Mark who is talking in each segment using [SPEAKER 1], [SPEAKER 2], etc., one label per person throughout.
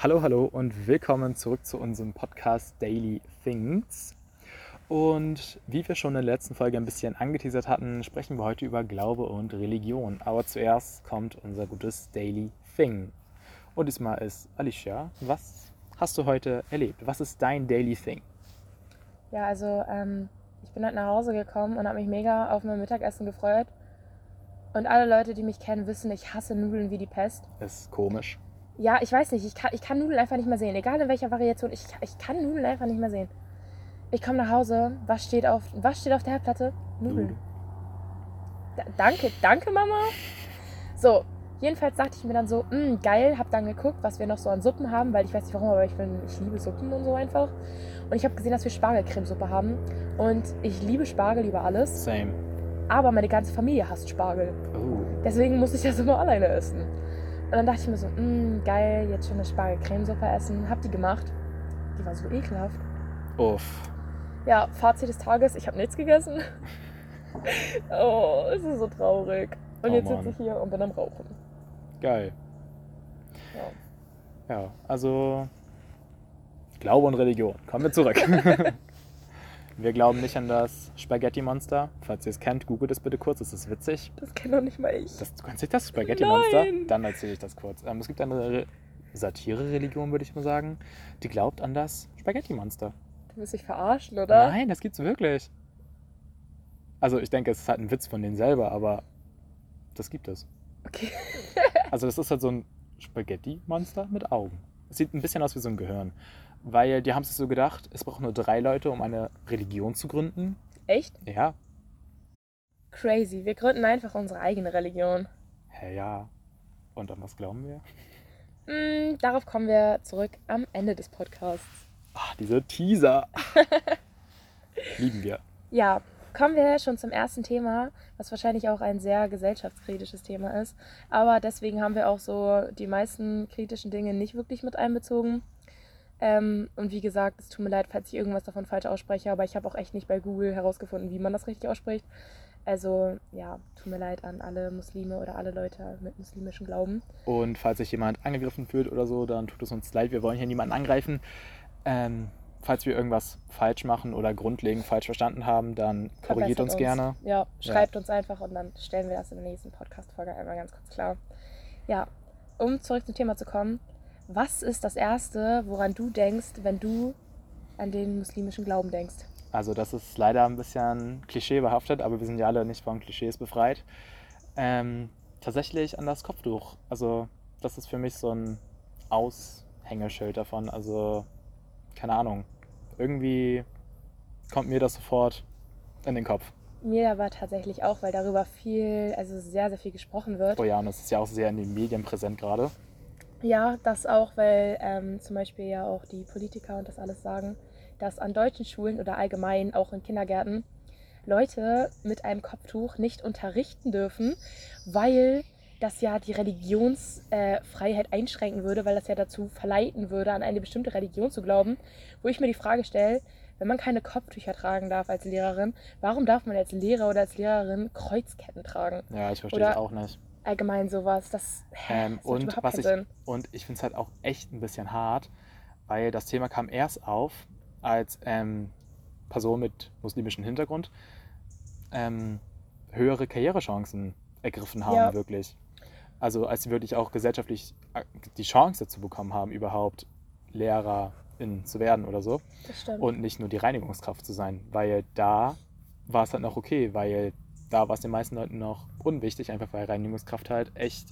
[SPEAKER 1] Hallo, hallo und willkommen zurück zu unserem Podcast Daily Things. Und wie wir schon in der letzten Folge ein bisschen angeteasert hatten, sprechen wir heute über Glaube und Religion. Aber zuerst kommt unser gutes Daily Thing. Und diesmal ist Alicia. Was hast du heute erlebt? Was ist dein Daily Thing?
[SPEAKER 2] Ja, also ähm, ich bin heute nach Hause gekommen und habe mich mega auf mein Mittagessen gefreut. Und alle Leute, die mich kennen, wissen, ich hasse Nudeln wie die Pest.
[SPEAKER 1] Das ist komisch.
[SPEAKER 2] Ja, ich weiß nicht, ich kann, ich kann Nudeln einfach nicht mehr sehen. Egal in welcher Variation, ich, ich kann Nudeln einfach nicht mehr sehen. Ich komme nach Hause, was steht auf, was steht auf der Herdplatte? Nudeln. Da, danke, danke Mama. So, jedenfalls dachte ich mir dann so, "Mm, geil, hab dann geguckt, was wir noch so an Suppen haben, weil ich weiß nicht warum, aber ich, bin, ich liebe Suppen und so einfach. Und ich habe gesehen, dass wir Spargelcremesuppe haben. Und ich liebe Spargel über alles,
[SPEAKER 1] Same.
[SPEAKER 2] aber meine ganze Familie hasst Spargel.
[SPEAKER 1] Oh,
[SPEAKER 2] Deswegen muss ich das immer alleine essen. Und dann dachte ich mir so, "Mm, geil, jetzt schon eine Spargelcremesuppe essen. Hab die gemacht. Die war so ekelhaft.
[SPEAKER 1] uff.
[SPEAKER 2] Ja, Fazit des Tages, ich habe nichts gegessen. oh, es ist so traurig. Und
[SPEAKER 1] Oh
[SPEAKER 2] jetzt sitze ich hier und bin am Rauchen.
[SPEAKER 1] Geil.
[SPEAKER 2] Ja.
[SPEAKER 1] Ja, also Glaube und Religion. Kommen wir zurück. wir glauben nicht an das Spaghetti-Monster. Falls ihr es kennt, googelt es bitte kurz, es ist witzig.
[SPEAKER 2] Das kenne doch nicht mal ich.
[SPEAKER 1] Das, du kennst nicht das Spaghetti-Monster?
[SPEAKER 2] Nein.
[SPEAKER 1] Dann erzähle ich das kurz. Ähm, es gibt eine Re Satire-Religion, würde ich mal sagen, die glaubt an das Spaghetti-Monster.
[SPEAKER 2] Du willst dich verarschen, oder?
[SPEAKER 1] Nein, das gibt's wirklich. Also ich denke, es ist halt ein Witz von denen selber, aber das gibt es.
[SPEAKER 2] Okay.
[SPEAKER 1] Also das ist halt so ein Spaghetti-Monster mit Augen. Es sieht ein bisschen aus wie so ein Gehirn. Weil die haben sich so gedacht, es braucht nur drei Leute, um eine Religion zu gründen.
[SPEAKER 2] Echt?
[SPEAKER 1] Ja,
[SPEAKER 2] Crazy. Wir gründen einfach unsere eigene Religion.
[SPEAKER 1] hä, ja. Und an was glauben wir?
[SPEAKER 2] Mm, darauf kommen wir zurück am Ende des Podcasts.
[SPEAKER 1] Ach, diese Teaser. Lieben wir.
[SPEAKER 2] Ja, kommen wir schon zum ersten Thema, was wahrscheinlich auch ein sehr gesellschaftskritisches Thema ist. Aber deswegen haben wir auch so die meisten kritischen Dinge nicht wirklich mit einbezogen. Ähm, und wie gesagt, es tut mir leid, falls ich irgendwas davon falsch ausspreche, aber ich habe auch echt nicht bei Google herausgefunden, wie man das richtig ausspricht. Also ja, tut mir leid an alle Muslime oder alle Leute mit muslimischem Glauben.
[SPEAKER 1] Und falls sich jemand angegriffen fühlt oder so, dann tut es uns leid. Wir wollen hier niemanden angreifen. Ähm, falls wir irgendwas falsch machen oder grundlegend falsch verstanden haben, dann korrigiert
[SPEAKER 2] Verbessert
[SPEAKER 1] uns, gerne.
[SPEAKER 2] Ja, schreibt uns einfach und dann stellen wir das in der nächsten Podcast-Folge einmal ganz kurz klar. Ja, um zurück zum Thema zu kommen. Was ist das Erste, woran du denkst, wenn du an den muslimischen Glauben denkst?
[SPEAKER 1] Also das ist leider ein bisschen klischeebehaftet, aber wir sind ja alle nicht von Klischees befreit. Ähm, tatsächlich an das Kopftuch. Also das ist für mich so ein Aushängeschild davon. Also keine Ahnung. Irgendwie kommt mir das sofort in den Kopf.
[SPEAKER 2] Mir aber tatsächlich auch, weil darüber viel, also sehr, sehr viel gesprochen wird.
[SPEAKER 1] Oh ja, und das ist ja auch sehr in den Medien präsent gerade.
[SPEAKER 2] Ja, das auch, weil ähm, zum Beispiel ja auch die Politiker und das alles sagen, dass an deutschen Schulen oder allgemein auch in Kindergärten Leute mit einem Kopftuch nicht unterrichten dürfen, weil das ja die Religionsfreiheit äh, einschränken würde, weil das ja dazu verleiten würde, an eine bestimmte Religion zu glauben. Wo ich mir die Frage stelle, wenn man keine Kopftücher tragen darf als Lehrerin, warum darf man als Lehrer oder als Lehrerin Kreuzketten tragen?
[SPEAKER 1] Ja, ich verstehe
[SPEAKER 2] Oder-
[SPEAKER 1] es auch nicht.
[SPEAKER 2] Allgemein sowas, das,
[SPEAKER 1] Ähm,
[SPEAKER 2] das
[SPEAKER 1] und was ich,
[SPEAKER 2] Sinn.
[SPEAKER 1] und ich finde es halt auch echt ein bisschen hart, weil das Thema kam erst auf, als ähm, Personen mit muslimischem Hintergrund ähm, höhere Karrierechancen ergriffen haben,
[SPEAKER 2] Ja.
[SPEAKER 1] wirklich. Also als sie wirklich auch gesellschaftlich äh, die Chance dazu bekommen haben, überhaupt Lehrerin zu werden oder so.
[SPEAKER 2] Das stimmt.
[SPEAKER 1] Und nicht nur die Reinigungskraft zu sein, weil da war es halt noch okay, weil da war es den meisten Leuten noch unwichtig, einfach weil Reinigungskraft halt echt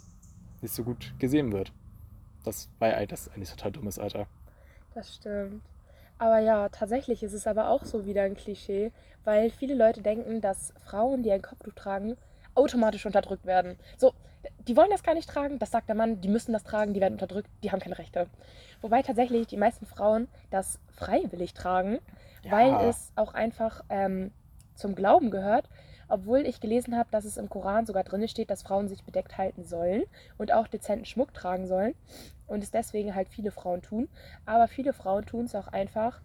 [SPEAKER 1] nicht so gut gesehen wird. Das war ja das ist eigentlich total dummes, Alter.
[SPEAKER 2] Das stimmt. Aber ja, tatsächlich ist es aber auch so wieder ein Klischee, weil viele Leute denken, dass Frauen, die ein Kopftuch tragen, automatisch unterdrückt werden. So, die wollen das gar nicht tragen, das sagt der Mann, die müssen das tragen, die werden unterdrückt, die haben keine Rechte. Wobei tatsächlich die meisten Frauen das freiwillig tragen,
[SPEAKER 1] Ja.
[SPEAKER 2] weil es auch einfach ähm, zum Glauben gehört. Obwohl ich gelesen habe, dass es im Koran sogar drin steht, dass Frauen sich bedeckt halten sollen und auch dezenten Schmuck tragen sollen. Und es deswegen halt viele Frauen tun. Aber viele Frauen tun es auch einfach,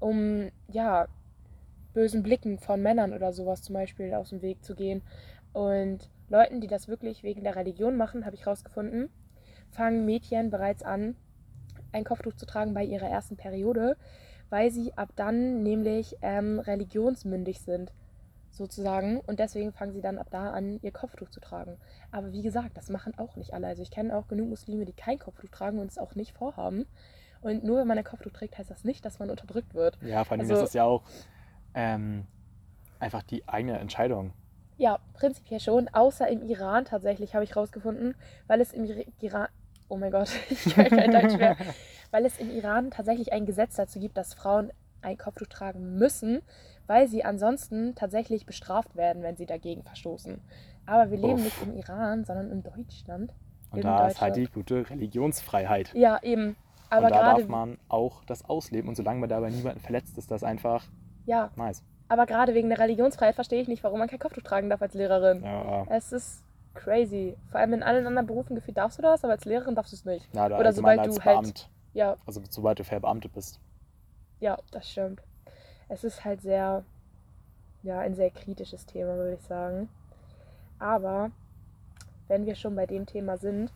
[SPEAKER 2] um ja bösen Blicken von Männern oder sowas zum Beispiel aus dem Weg zu gehen. Und Leuten, die das wirklich wegen der Religion machen, habe ich rausgefunden, fangen Mädchen bereits an, ein Kopftuch zu tragen bei ihrer ersten Periode, weil sie ab dann nämlich ähm, religionsmündig sind, sozusagen. Und deswegen fangen sie dann ab da an, ihr Kopftuch zu tragen. Aber wie gesagt, das machen auch nicht alle. Also ich kenne auch genug Muslime, die kein Kopftuch tragen und es auch nicht vorhaben. Und nur wenn man ein Kopftuch trägt, heißt das nicht, dass man unterdrückt wird.
[SPEAKER 1] Ja, vor allem
[SPEAKER 2] Also-
[SPEAKER 1] ist es ja auch ähm, einfach die eigene Entscheidung.
[SPEAKER 2] Ja, prinzipiell schon, außer im Iran tatsächlich, habe ich rausgefunden, weil es im Ira- Iran, oh mein Gott, ich kann kein Deutsch mehr, weil es im Iran tatsächlich ein Gesetz dazu gibt, dass Frauen ein Kopftuch tragen müssen, weil sie ansonsten tatsächlich bestraft werden, wenn sie dagegen verstoßen. Aber wir leben
[SPEAKER 1] Uff.
[SPEAKER 2] nicht im Iran, sondern in Deutschland.
[SPEAKER 1] Und
[SPEAKER 2] in
[SPEAKER 1] da ist halt die gute Religionsfreiheit.
[SPEAKER 2] Ja, eben. Aber
[SPEAKER 1] und da darf man auch das ausleben. Und solange man dabei niemanden verletzt, ist das einfach
[SPEAKER 2] ja,
[SPEAKER 1] nice.
[SPEAKER 2] aber gerade wegen der Religionsfreiheit verstehe ich nicht, warum man kein Kopftuch tragen darf als Lehrerin.
[SPEAKER 1] Ja,
[SPEAKER 2] Es ist crazy. Vor allem in allen anderen Berufen gefühlt darfst du das, aber als Lehrerin darfst du es nicht.
[SPEAKER 1] ja da
[SPEAKER 2] Oder sobald
[SPEAKER 1] als
[SPEAKER 2] du halt-
[SPEAKER 1] Beamt,
[SPEAKER 2] Ja,
[SPEAKER 1] also sobald du verbeamtet bist.
[SPEAKER 2] Ja, das stimmt. Es ist halt sehr, ja, ein sehr kritisches Thema, würde ich sagen. Aber wenn wir schon bei dem Thema sind,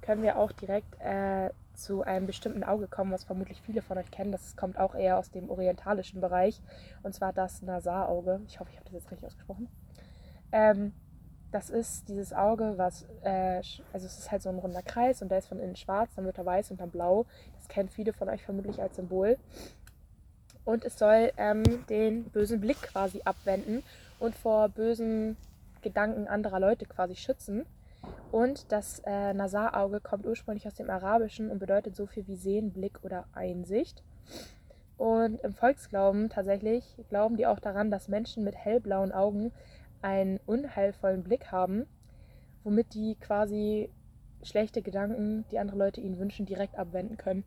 [SPEAKER 2] können wir auch direkt äh, zu einem bestimmten Auge kommen, was vermutlich viele von euch kennen. Das kommt auch eher aus dem orientalischen Bereich. Und zwar das Nasar-Auge. Ich hoffe, ich habe das jetzt richtig ausgesprochen. Ähm, das ist dieses Auge, was, äh, also es ist halt so ein runder Kreis und der ist von innen schwarz, dann wird er weiß und dann blau. Das kennen viele von euch vermutlich als Symbol. Und es soll ähm, den bösen Blick quasi abwenden und vor bösen Gedanken anderer Leute quasi schützen. Und das äh, Nasar-Auge kommt ursprünglich aus dem Arabischen und bedeutet so viel wie Sehen, Blick oder Einsicht. Und im Volksglauben tatsächlich glauben die auch daran, dass Menschen mit hellblauen Augen einen unheilvollen Blick haben, womit die quasi schlechte Gedanken, die andere Leute ihnen wünschen, direkt abwenden können.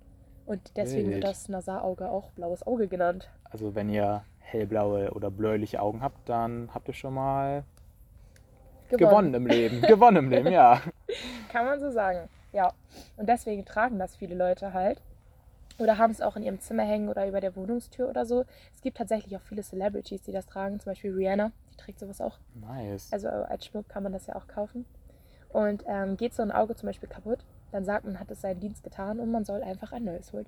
[SPEAKER 2] Und deswegen wird
[SPEAKER 1] Wild.
[SPEAKER 2] das Nasar-Auge auch blaues Auge genannt.
[SPEAKER 1] Also wenn ihr hellblaue oder bläuliche Augen habt, dann habt ihr schon mal gewonnen, im Leben. gewonnen im Leben, ja.
[SPEAKER 2] Kann man so sagen. Ja. Und deswegen tragen das viele Leute halt. Oder haben es auch in ihrem Zimmer hängen oder über der Wohnungstür oder so. Es gibt tatsächlich auch viele Celebrities, die das tragen. Zum Beispiel Rihanna, die trägt sowas auch.
[SPEAKER 1] Nice.
[SPEAKER 2] Also als Schmuck kann man das ja auch kaufen. Und ähm, geht so ein Auge zum Beispiel kaputt, dann sagt man, hat es seinen Dienst getan und man soll einfach ein neues holen.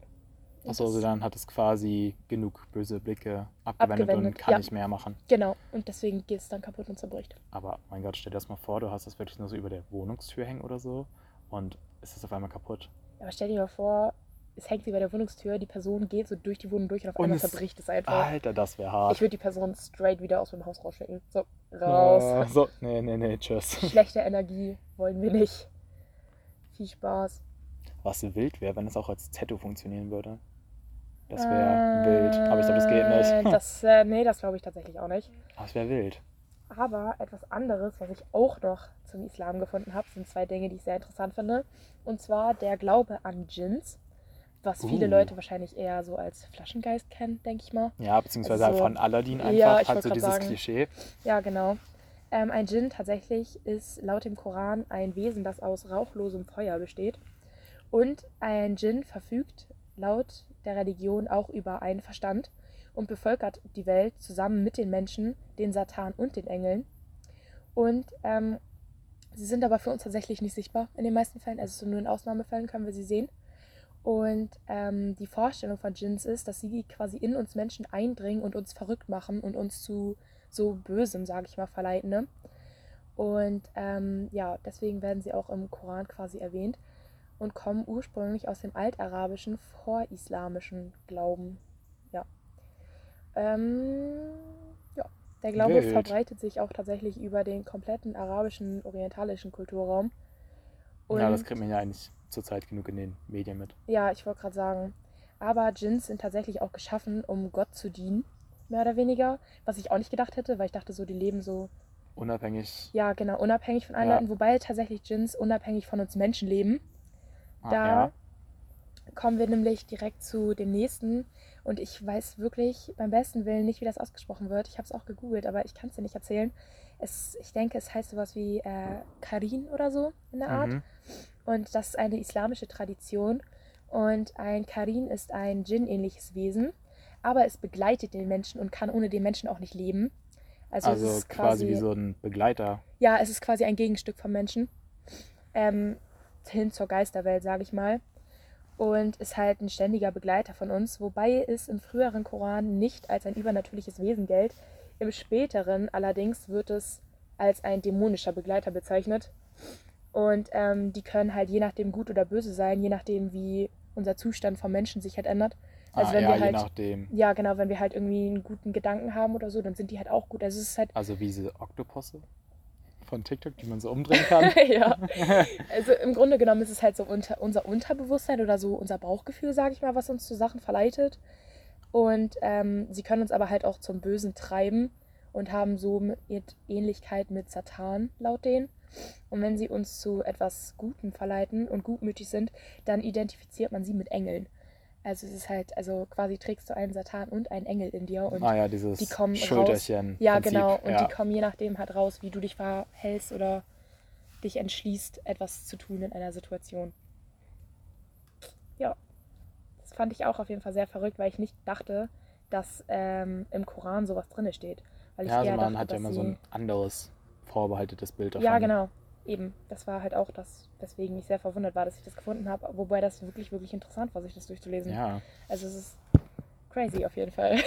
[SPEAKER 2] Und
[SPEAKER 1] Achso, also dann hat es quasi genug böse Blicke abgewendet, und
[SPEAKER 2] Abgewendet,
[SPEAKER 1] kann
[SPEAKER 2] ja.
[SPEAKER 1] nicht mehr machen.
[SPEAKER 2] Genau. Und deswegen geht es dann kaputt und zerbricht.
[SPEAKER 1] Aber mein Gott, stell dir das mal vor, du hast das wirklich nur so über der Wohnungstür hängen oder so und es ist auf einmal kaputt.
[SPEAKER 2] Aber stell dir mal vor, es hängt sie bei der Wohnungstür, die Person geht so durch die Wohnung durch und auf
[SPEAKER 1] Und
[SPEAKER 2] einmal
[SPEAKER 1] es-
[SPEAKER 2] zerbricht es einfach.
[SPEAKER 1] Alter, das wäre hart.
[SPEAKER 2] Ich würde die Person straight wieder aus dem Haus rausschicken. So, raus.
[SPEAKER 1] Oh, so, nee, nee, nee, tschüss.
[SPEAKER 2] Schlechte Energie wollen wir nicht. Viel Spaß.
[SPEAKER 1] Was wild wäre, wenn es auch als Tattoo funktionieren würde. Das wäre wild. Aber ich glaube, das geht
[SPEAKER 2] Äh,
[SPEAKER 1] nicht.
[SPEAKER 2] Das, äh, nee, das glaube ich tatsächlich auch nicht.
[SPEAKER 1] Aber es wäre wild.
[SPEAKER 2] Aber etwas anderes, was ich auch noch zum Islam gefunden habe, sind zwei Dinge, die ich sehr interessant finde. Und zwar der Glaube an Djinns, was viele
[SPEAKER 1] Uh.
[SPEAKER 2] Leute wahrscheinlich eher so als Flaschengeist kennen, denke ich mal.
[SPEAKER 1] Ja, beziehungsweise
[SPEAKER 2] Also-
[SPEAKER 1] halt von Aladdin einfach,
[SPEAKER 2] Ja, wollt
[SPEAKER 1] so dieses
[SPEAKER 2] sagen.
[SPEAKER 1] Klischee.
[SPEAKER 2] Ja, genau. Ähm, ein Djinn tatsächlich ist laut dem Koran ein Wesen, das aus rauchlosem Feuer besteht. Und ein Djinn verfügt laut der Religion auch über einen Verstand und bevölkert die Welt zusammen mit den Menschen, den Satan und den Engeln. Und ähm, sie sind aber für uns tatsächlich nicht sichtbar in den meisten Fällen. Also so nur in Ausnahmefällen können wir sie sehen. Und ähm, die Vorstellung von Djinns ist, dass sie quasi in uns Menschen eindringen und uns verrückt machen und uns zu so Bösem, sage ich mal, verleiten. Ne? Und ähm, ja, deswegen werden sie auch im Koran quasi erwähnt und kommen ursprünglich aus dem altarabischen, vorislamischen Glauben. Ja. Ähm, ja. Der Glaube
[SPEAKER 1] Wild.
[SPEAKER 2] verbreitet sich auch tatsächlich über den kompletten arabischen, orientalischen Kulturraum.
[SPEAKER 1] ja, das kriegt man ja eigentlich zurzeit genug in den Medien mit.
[SPEAKER 2] Ja, ich wollte gerade sagen. Aber Djinns sind tatsächlich auch geschaffen, um Gott zu dienen, mehr oder weniger. Was ich auch nicht gedacht hätte, weil ich dachte so, die leben so,
[SPEAKER 1] Unabhängig.
[SPEAKER 2] ja genau, unabhängig von allen
[SPEAKER 1] Ja.
[SPEAKER 2] Wobei tatsächlich Djinns unabhängig von uns Menschen leben.
[SPEAKER 1] Ah,
[SPEAKER 2] Da
[SPEAKER 1] ja.
[SPEAKER 2] kommen wir nämlich direkt zu dem nächsten. Und ich weiß wirklich beim besten Willen nicht, wie das ausgesprochen wird. Ich habe es auch gegoogelt, aber ich kann es dir nicht erzählen. Es, ich denke, es heißt sowas wie äh, Karin oder so in der Art.
[SPEAKER 1] Mhm.
[SPEAKER 2] Und das ist eine islamische Tradition. Und ein Karin ist ein Djinn-ähnliches Wesen, aber es begleitet den Menschen und kann ohne den Menschen auch nicht leben. Also,
[SPEAKER 1] Also,
[SPEAKER 2] es ist
[SPEAKER 1] quasi
[SPEAKER 2] quasi,
[SPEAKER 1] wie so ein Begleiter.
[SPEAKER 2] ja, es ist quasi ein Gegenstück vom Menschen. Ähm, hin zur Geisterwelt, sage ich mal. und ist halt ein ständiger Begleiter von uns, wobei es im früheren Koran nicht als ein übernatürliches Wesen gilt. Im späteren allerdings wird es als ein dämonischer Begleiter bezeichnet. Und ähm, die können halt je nachdem gut oder böse sein, je nachdem, wie unser Zustand vom Menschen sich halt ändert. Also
[SPEAKER 1] ah,
[SPEAKER 2] wenn
[SPEAKER 1] ja,
[SPEAKER 2] wir
[SPEAKER 1] je
[SPEAKER 2] halt,
[SPEAKER 1] nachdem.
[SPEAKER 2] ja genau, wenn wir halt irgendwie einen guten Gedanken haben oder so, dann sind die halt auch gut. Also es ist halt,
[SPEAKER 1] Also wie diese Oktoposse von TikTok, die man so umdrehen kann.
[SPEAKER 2] ja. Also im Grunde genommen ist es halt so unter, unser Unterbewusstsein oder so unser Bauchgefühl, sage ich mal, was uns zu Sachen verleitet. Und ähm, sie können uns aber halt auch zum Bösen treiben und haben somit Ähnlichkeit mit Satan, laut denen. Und wenn sie uns zu etwas Gutem verleiten und gutmütig sind, dann identifiziert man sie mit Engeln. Also es ist halt, also quasi trägst du einen Satan und einen Engel in dir und
[SPEAKER 1] ah ja, dieses
[SPEAKER 2] die kommen raus.
[SPEAKER 1] Schulterchen.
[SPEAKER 2] ja,
[SPEAKER 1] Prinzip.
[SPEAKER 2] genau. Und
[SPEAKER 1] ja.
[SPEAKER 2] die kommen je nachdem halt raus, wie du dich verhältst oder dich entschließt, etwas zu tun in einer Situation. Ja, das fand ich auch auf jeden Fall sehr verrückt, weil ich nicht dachte, dass ähm, im Koran sowas drin steht. Weil ich
[SPEAKER 1] ja, also man
[SPEAKER 2] dachte,
[SPEAKER 1] hat ja immer so ein anderes vorbehaltetes Bild davon.
[SPEAKER 2] Ja, genau. Eben. Das war halt auch das, weswegen ich sehr verwundert war, dass ich das gefunden habe. Wobei das wirklich, wirklich interessant war, sich das durchzulesen.
[SPEAKER 1] Ja,
[SPEAKER 2] Also es ist crazy auf jeden Fall.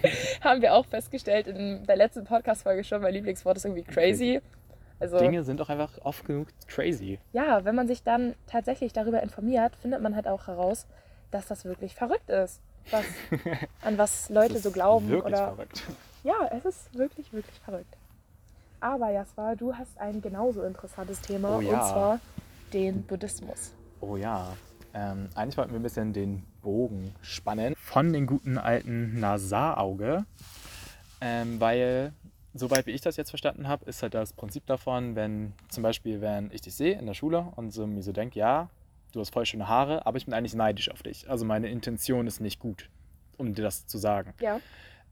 [SPEAKER 2] Haben wir auch festgestellt in der letzten Podcast-Folge schon. Mein Lieblingswort ist irgendwie crazy. Also
[SPEAKER 1] Dinge sind auch einfach oft genug crazy.
[SPEAKER 2] ja, wenn man sich dann tatsächlich darüber informiert, findet man halt auch heraus, dass das wirklich verrückt ist. Was, an was Leute so glauben.
[SPEAKER 1] Wirklich
[SPEAKER 2] oder
[SPEAKER 1] verrückt.
[SPEAKER 2] Ja, es ist wirklich, wirklich verrückt. Aber Jasper, du hast ein genauso interessantes Thema
[SPEAKER 1] Oh ja.
[SPEAKER 2] und zwar den Buddhismus.
[SPEAKER 1] Oh ja. Ähm, eigentlich wollten wir ein bisschen den Bogen spannen von den guten alten Nasarauge, ähm, weil, soweit wie ich das jetzt verstanden habe, ist halt das Prinzip davon, wenn zum Beispiel, wenn ich dich sehe in der Schule und so mir so denke, ja, du hast voll schöne Haare, aber ich bin eigentlich neidisch auf dich. Also meine Intention ist nicht gut, um dir das zu sagen.
[SPEAKER 2] Ja.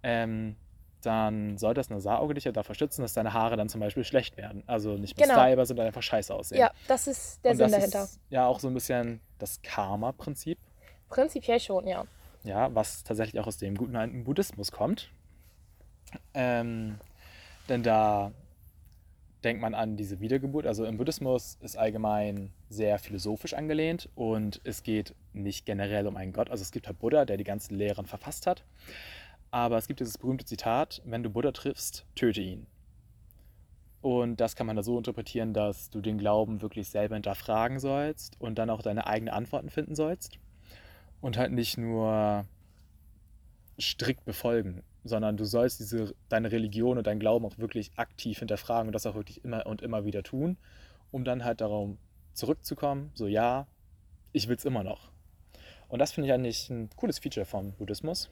[SPEAKER 1] Ähm, dann soll das Nasarauge dich ja davor schützen, dass deine Haare dann zum Beispiel schlecht werden. Also nicht mehr
[SPEAKER 2] Genau.
[SPEAKER 1] stylbar, sondern einfach scheiße aussehen.
[SPEAKER 2] Ja, das ist der
[SPEAKER 1] Und
[SPEAKER 2] Sinn dahinter.
[SPEAKER 1] Ist ja auch so ein bisschen das Karma-Prinzip,
[SPEAKER 2] Prinzipiell schon, ja.
[SPEAKER 1] ja, was tatsächlich auch aus dem guten alten Buddhismus kommt. Ähm, denn da denkt man an diese Wiedergeburt. Also im Buddhismus ist allgemein sehr philosophisch angelehnt und es geht nicht generell um einen Gott. Also es gibt halt Buddha, der die ganzen Lehren verfasst hat. Aber es gibt dieses berühmte Zitat, wenn du Buddha triffst, töte ihn. Und das kann man da so interpretieren, dass du den Glauben wirklich selber hinterfragen sollst und dann auch deine eigenen Antworten finden sollst. Und halt nicht nur strikt befolgen, sondern du sollst diese, deine Religion und deinen Glauben auch wirklich aktiv hinterfragen und das auch wirklich immer und immer wieder tun, um dann halt darum zurückzukommen, so ja, ich will es immer noch. Und das finde ich eigentlich ein cooles Feature vom Buddhismus.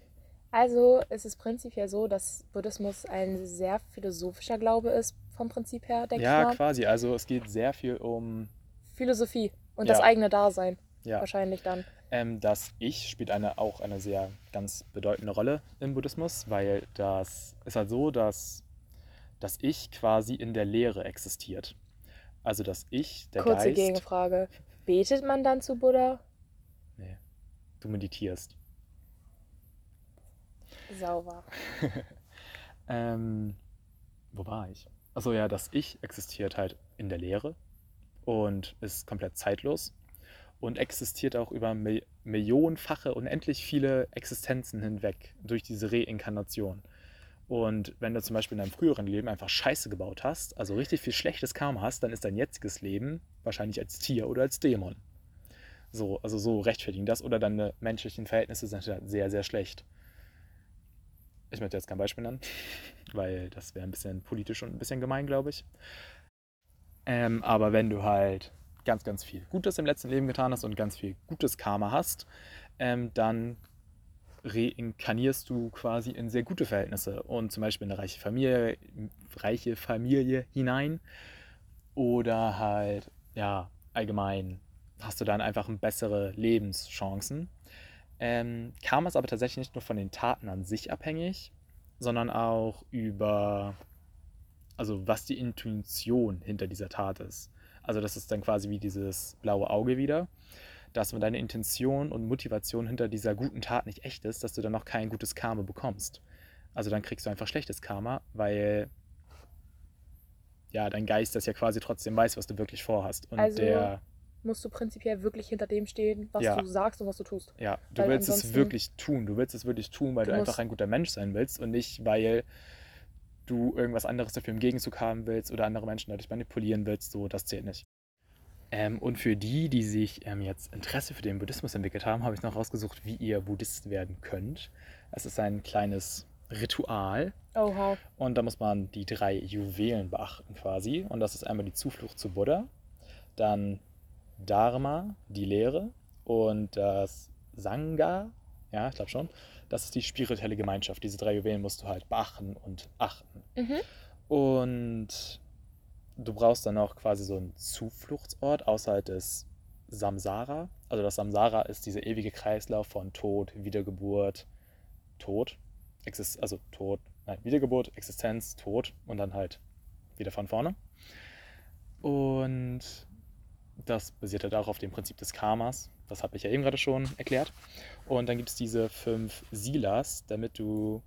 [SPEAKER 2] Also es ist prinzipiell so, dass Buddhismus ein sehr philosophischer Glaube ist, vom Prinzip her, denke
[SPEAKER 1] Ja,
[SPEAKER 2] ich mal.
[SPEAKER 1] quasi. Also es geht sehr viel um
[SPEAKER 2] Philosophie und
[SPEAKER 1] Ja.
[SPEAKER 2] das eigene Dasein
[SPEAKER 1] ja,
[SPEAKER 2] wahrscheinlich dann.
[SPEAKER 1] ähm, das Ich spielt eine, auch eine sehr ganz bedeutende Rolle im Buddhismus, weil das ist halt so, dass das Ich quasi in der Lehre existiert. Also das Ich, der
[SPEAKER 2] Kurze
[SPEAKER 1] Geist,
[SPEAKER 2] Gegenfrage. Betet man dann zu Buddha?
[SPEAKER 1] nee, du meditierst.
[SPEAKER 2] Sauber.
[SPEAKER 1] Ähm, wo war ich? Achso, ja, das Ich existiert halt in der Lehre und ist komplett zeitlos und existiert auch über Mil millionenfache, unendlich viele Existenzen hinweg durch diese Reinkarnation. Und wenn du zum Beispiel in deinem früheren Leben einfach Scheiße gebaut hast, also richtig viel schlechtes Karma hast, dann ist dein jetziges Leben wahrscheinlich als Tier oder als Dämon. So, also so rechtfertigen das oder deine menschlichen Verhältnisse sind halt sehr, sehr schlecht. Ich möchte jetzt kein Beispiel nennen, weil das wäre ein bisschen politisch und ein bisschen gemein, glaube ich. Ähm, aber wenn du halt ganz, ganz viel Gutes im letzten Leben getan hast und ganz viel gutes Karma hast, ähm, dann reinkarnierst du quasi in sehr gute Verhältnisse und zum Beispiel in eine reiche Familie, reiche Familie hinein oder halt, ja, allgemein hast du dann einfach bessere Lebenschancen. Ähm, Karma ist aber tatsächlich nicht nur von den Taten an sich abhängig, sondern auch über, also was die Intuition hinter dieser Tat ist. Also das ist dann quasi wie dieses blaue Auge wieder, dass wenn deine Intention und Motivation hinter dieser guten Tat nicht echt ist, dass du dann noch kein gutes Karma bekommst. Also dann kriegst du einfach schlechtes Karma, weil ja, dein Geist das ja quasi trotzdem weiß, was du wirklich vorhast. Und
[SPEAKER 2] Also-
[SPEAKER 1] der,
[SPEAKER 2] musst du prinzipiell wirklich hinter dem stehen, was
[SPEAKER 1] Ja.
[SPEAKER 2] du sagst und was du tust.
[SPEAKER 1] Ja, du
[SPEAKER 2] Weil
[SPEAKER 1] willst es wirklich tun. Du willst es wirklich tun, weil
[SPEAKER 2] Du
[SPEAKER 1] du, einfach ein guter Mensch sein willst und nicht, weil du irgendwas anderes dafür im Gegenzug haben willst oder andere Menschen dadurch manipulieren willst. So, das zählt nicht. Ähm, und für die, die sich ähm, jetzt Interesse für den Buddhismus entwickelt haben, habe ich noch rausgesucht, wie ihr Buddhist werden könnt. Es ist ein kleines Ritual
[SPEAKER 2] Oha.
[SPEAKER 1] und da muss man die drei Juwelen beachten quasi. Und das ist einmal die Zuflucht zu Buddha, dann Dharma, die Lehre und das Sangha, ja, ich glaube schon. Das ist die spirituelle Gemeinschaft. Diese drei Juwelen musst du halt beachten und achten.
[SPEAKER 2] Mhm.
[SPEAKER 1] Und du brauchst dann auch quasi so einen Zufluchtsort außerhalb des Samsara. Also das Samsara ist dieser ewige Kreislauf von Tod, Wiedergeburt, Tod, Exist also Tod, nein, Wiedergeburt, Existenz, Tod und dann halt wieder von vorne. Und das basiert halt auch auf dem Prinzip des Karmas. Das habe ich ja eben gerade schon erklärt. Und dann gibt es diese fünf Silas, damit du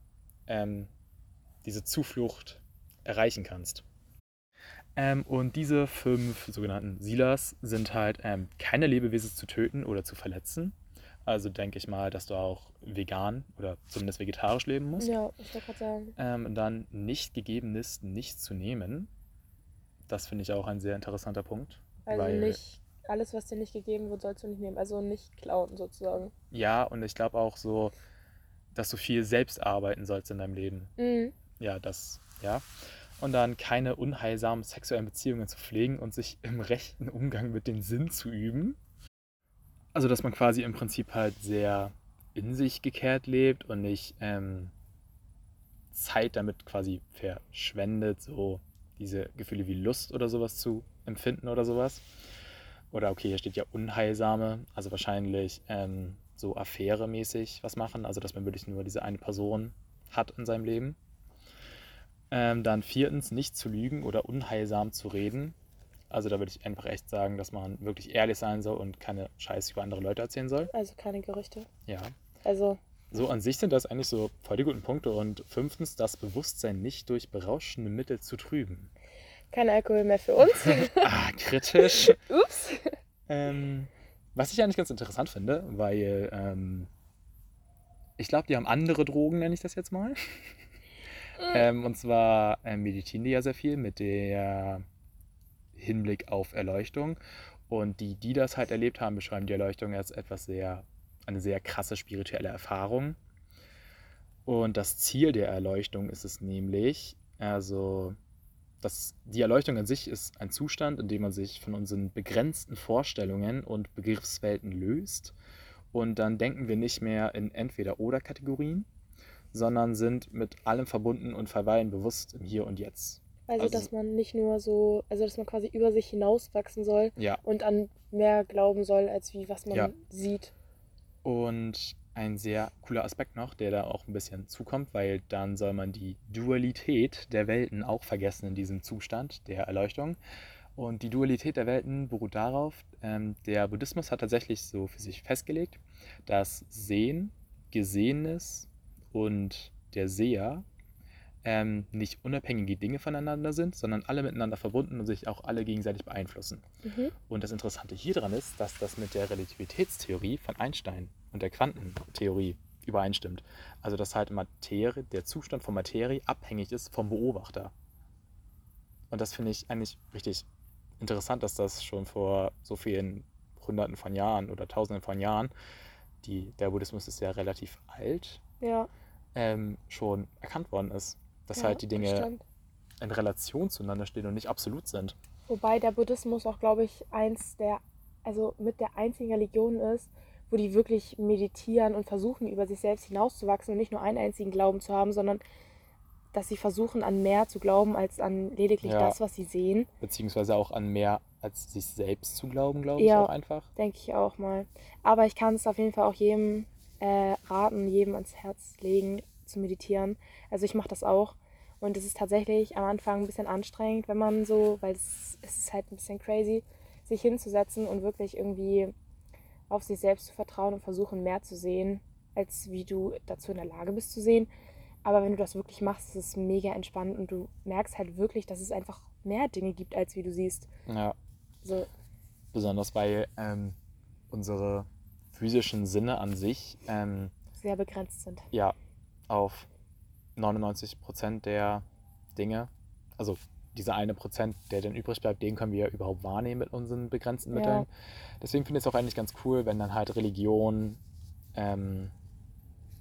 [SPEAKER 1] ähm, diese Zuflucht erreichen kannst. Ähm, und diese fünf sogenannten Silas sind halt ähm, keine Lebewesen zu töten oder zu verletzen. Also denke ich mal, dass du auch vegan oder zumindest vegetarisch leben musst.
[SPEAKER 2] Ja, ich wollte gerade sagen.
[SPEAKER 1] Ähm, und dann nicht gegebenes nicht zu nehmen. Das finde ich auch ein sehr interessanter Punkt.
[SPEAKER 2] Also
[SPEAKER 1] weil-
[SPEAKER 2] nicht alles, was dir nicht gegeben wird, sollst du nicht nehmen. Also nicht klauen sozusagen.
[SPEAKER 1] Ja, und ich glaube auch so, dass du viel selbst arbeiten sollst in deinem Leben.
[SPEAKER 2] Mhm.
[SPEAKER 1] Ja, das, ja. Und dann keine unheilsamen sexuellen Beziehungen zu pflegen und sich im rechten Umgang mit dem Sinn zu üben. Also, dass man quasi im Prinzip halt sehr in sich gekehrt lebt und nicht ähm, Zeit damit quasi verschwendet, so diese Gefühle wie Lust oder sowas zu empfinden oder sowas. Oder okay, hier steht ja unheilsame, also wahrscheinlich ähm, so affäremäßig was machen, also dass man wirklich nur diese eine Person hat in seinem Leben. Ähm, dann viertens, nicht zu lügen oder unheilsam zu reden. Also da würde ich einfach echt sagen, dass man wirklich ehrlich sein soll und keine Scheiße über andere Leute erzählen soll.
[SPEAKER 2] Also keine Gerüchte.
[SPEAKER 1] Ja.
[SPEAKER 2] Also,
[SPEAKER 1] So an sich sind das eigentlich so voll die guten Punkte. Und fünftens, das Bewusstsein nicht durch berauschende Mittel zu trüben.
[SPEAKER 2] Kein Alkohol mehr für uns.
[SPEAKER 1] Ah, kritisch.
[SPEAKER 2] Ups.
[SPEAKER 1] Ähm, was ich eigentlich ganz interessant finde, weil ähm, ich glaube, die haben andere Drogen, nenne ich das jetzt mal. ähm, und zwar ähm, meditieren die ja sehr viel mit der Hinblick auf Erleuchtung. Und die, die das halt erlebt haben, beschreiben die Erleuchtung als etwas sehr, eine sehr krasse spirituelle Erfahrung. Und das Ziel der Erleuchtung ist es nämlich, also das, die Erleuchtung an sich ist ein Zustand, in dem man sich von unseren begrenzten Vorstellungen und Begriffswelten löst. Und dann denken wir nicht mehr in Entweder-Oder-Kategorien, sondern sind mit allem verbunden und verweilen bewusst im Hier und Jetzt.
[SPEAKER 2] Also,
[SPEAKER 1] Also-
[SPEAKER 2] dass man nicht nur so, also dass man quasi über sich hinauswachsen soll
[SPEAKER 1] Ja.
[SPEAKER 2] und an mehr glauben soll, als wie was man
[SPEAKER 1] Ja.
[SPEAKER 2] sieht.
[SPEAKER 1] Und ein sehr cooler Aspekt noch, der da auch ein bisschen zukommt, weil dann soll man die Dualität der Welten auch vergessen in diesem Zustand der Erleuchtung. Und die Dualität der Welten beruht darauf, ähm, der Buddhismus hat tatsächlich so für sich festgelegt, dass Sehen, Gesehenes und der Seher ähm, nicht unabhängige Dinge voneinander sind, sondern alle miteinander verbunden und sich auch alle gegenseitig beeinflussen.
[SPEAKER 2] Mhm.
[SPEAKER 1] Und das Interessante hier dran ist, dass das mit der Relativitätstheorie von Einstein und der Quantentheorie übereinstimmt. Also dass halt Materie, der Zustand von Materie abhängig ist vom Beobachter. Und das finde ich eigentlich richtig interessant, dass das schon vor so vielen Hunderten von Jahren oder Tausenden von Jahren, die, der Buddhismus ist ja relativ alt,
[SPEAKER 2] Ja,
[SPEAKER 1] ähm, schon erkannt worden ist. Dass
[SPEAKER 2] ja,
[SPEAKER 1] halt die Dinge
[SPEAKER 2] stimmt.
[SPEAKER 1] in Relation zueinander stehen und nicht absolut sind.
[SPEAKER 2] Wobei der Buddhismus auch, glaube ich, eins der, also mit der einzigen Religion ist, wo die wirklich meditieren und versuchen, über sich selbst hinauszuwachsen und nicht nur einen einzigen Glauben zu haben, sondern dass sie versuchen, an mehr zu glauben, als an lediglich
[SPEAKER 1] Ja.
[SPEAKER 2] das, was sie sehen.
[SPEAKER 1] Beziehungsweise auch an mehr als sich selbst zu glauben, glaube
[SPEAKER 2] Ja.
[SPEAKER 1] ich auch einfach.
[SPEAKER 2] Denke ich auch mal. Aber ich kann es auf jeden Fall auch jedem äh, raten, jedem ans Herz legen, zu meditieren. Also ich mache das auch. Und es ist tatsächlich am Anfang ein bisschen anstrengend, wenn man so, weil es, es ist halt ein bisschen crazy, sich hinzusetzen und wirklich irgendwie auf sich selbst zu vertrauen und versuchen, mehr zu sehen, als wie du dazu in der Lage bist zu sehen. Aber wenn du das wirklich machst, ist es mega entspannt und du merkst halt wirklich, dass es einfach mehr Dinge gibt, als wie du siehst.
[SPEAKER 1] Ja.
[SPEAKER 2] So,
[SPEAKER 1] besonders weil ähm, unsere physischen Sinne an sich ähm,
[SPEAKER 2] Sehr begrenzt sind.
[SPEAKER 1] ja auf 99 Prozent der Dinge, also dieser eine Prozent, der dann übrig bleibt, den können wir überhaupt wahrnehmen mit unseren begrenzten
[SPEAKER 2] Ja.
[SPEAKER 1] Mitteln. Deswegen finde ich es auch eigentlich ganz cool, wenn dann halt Religionen ähm,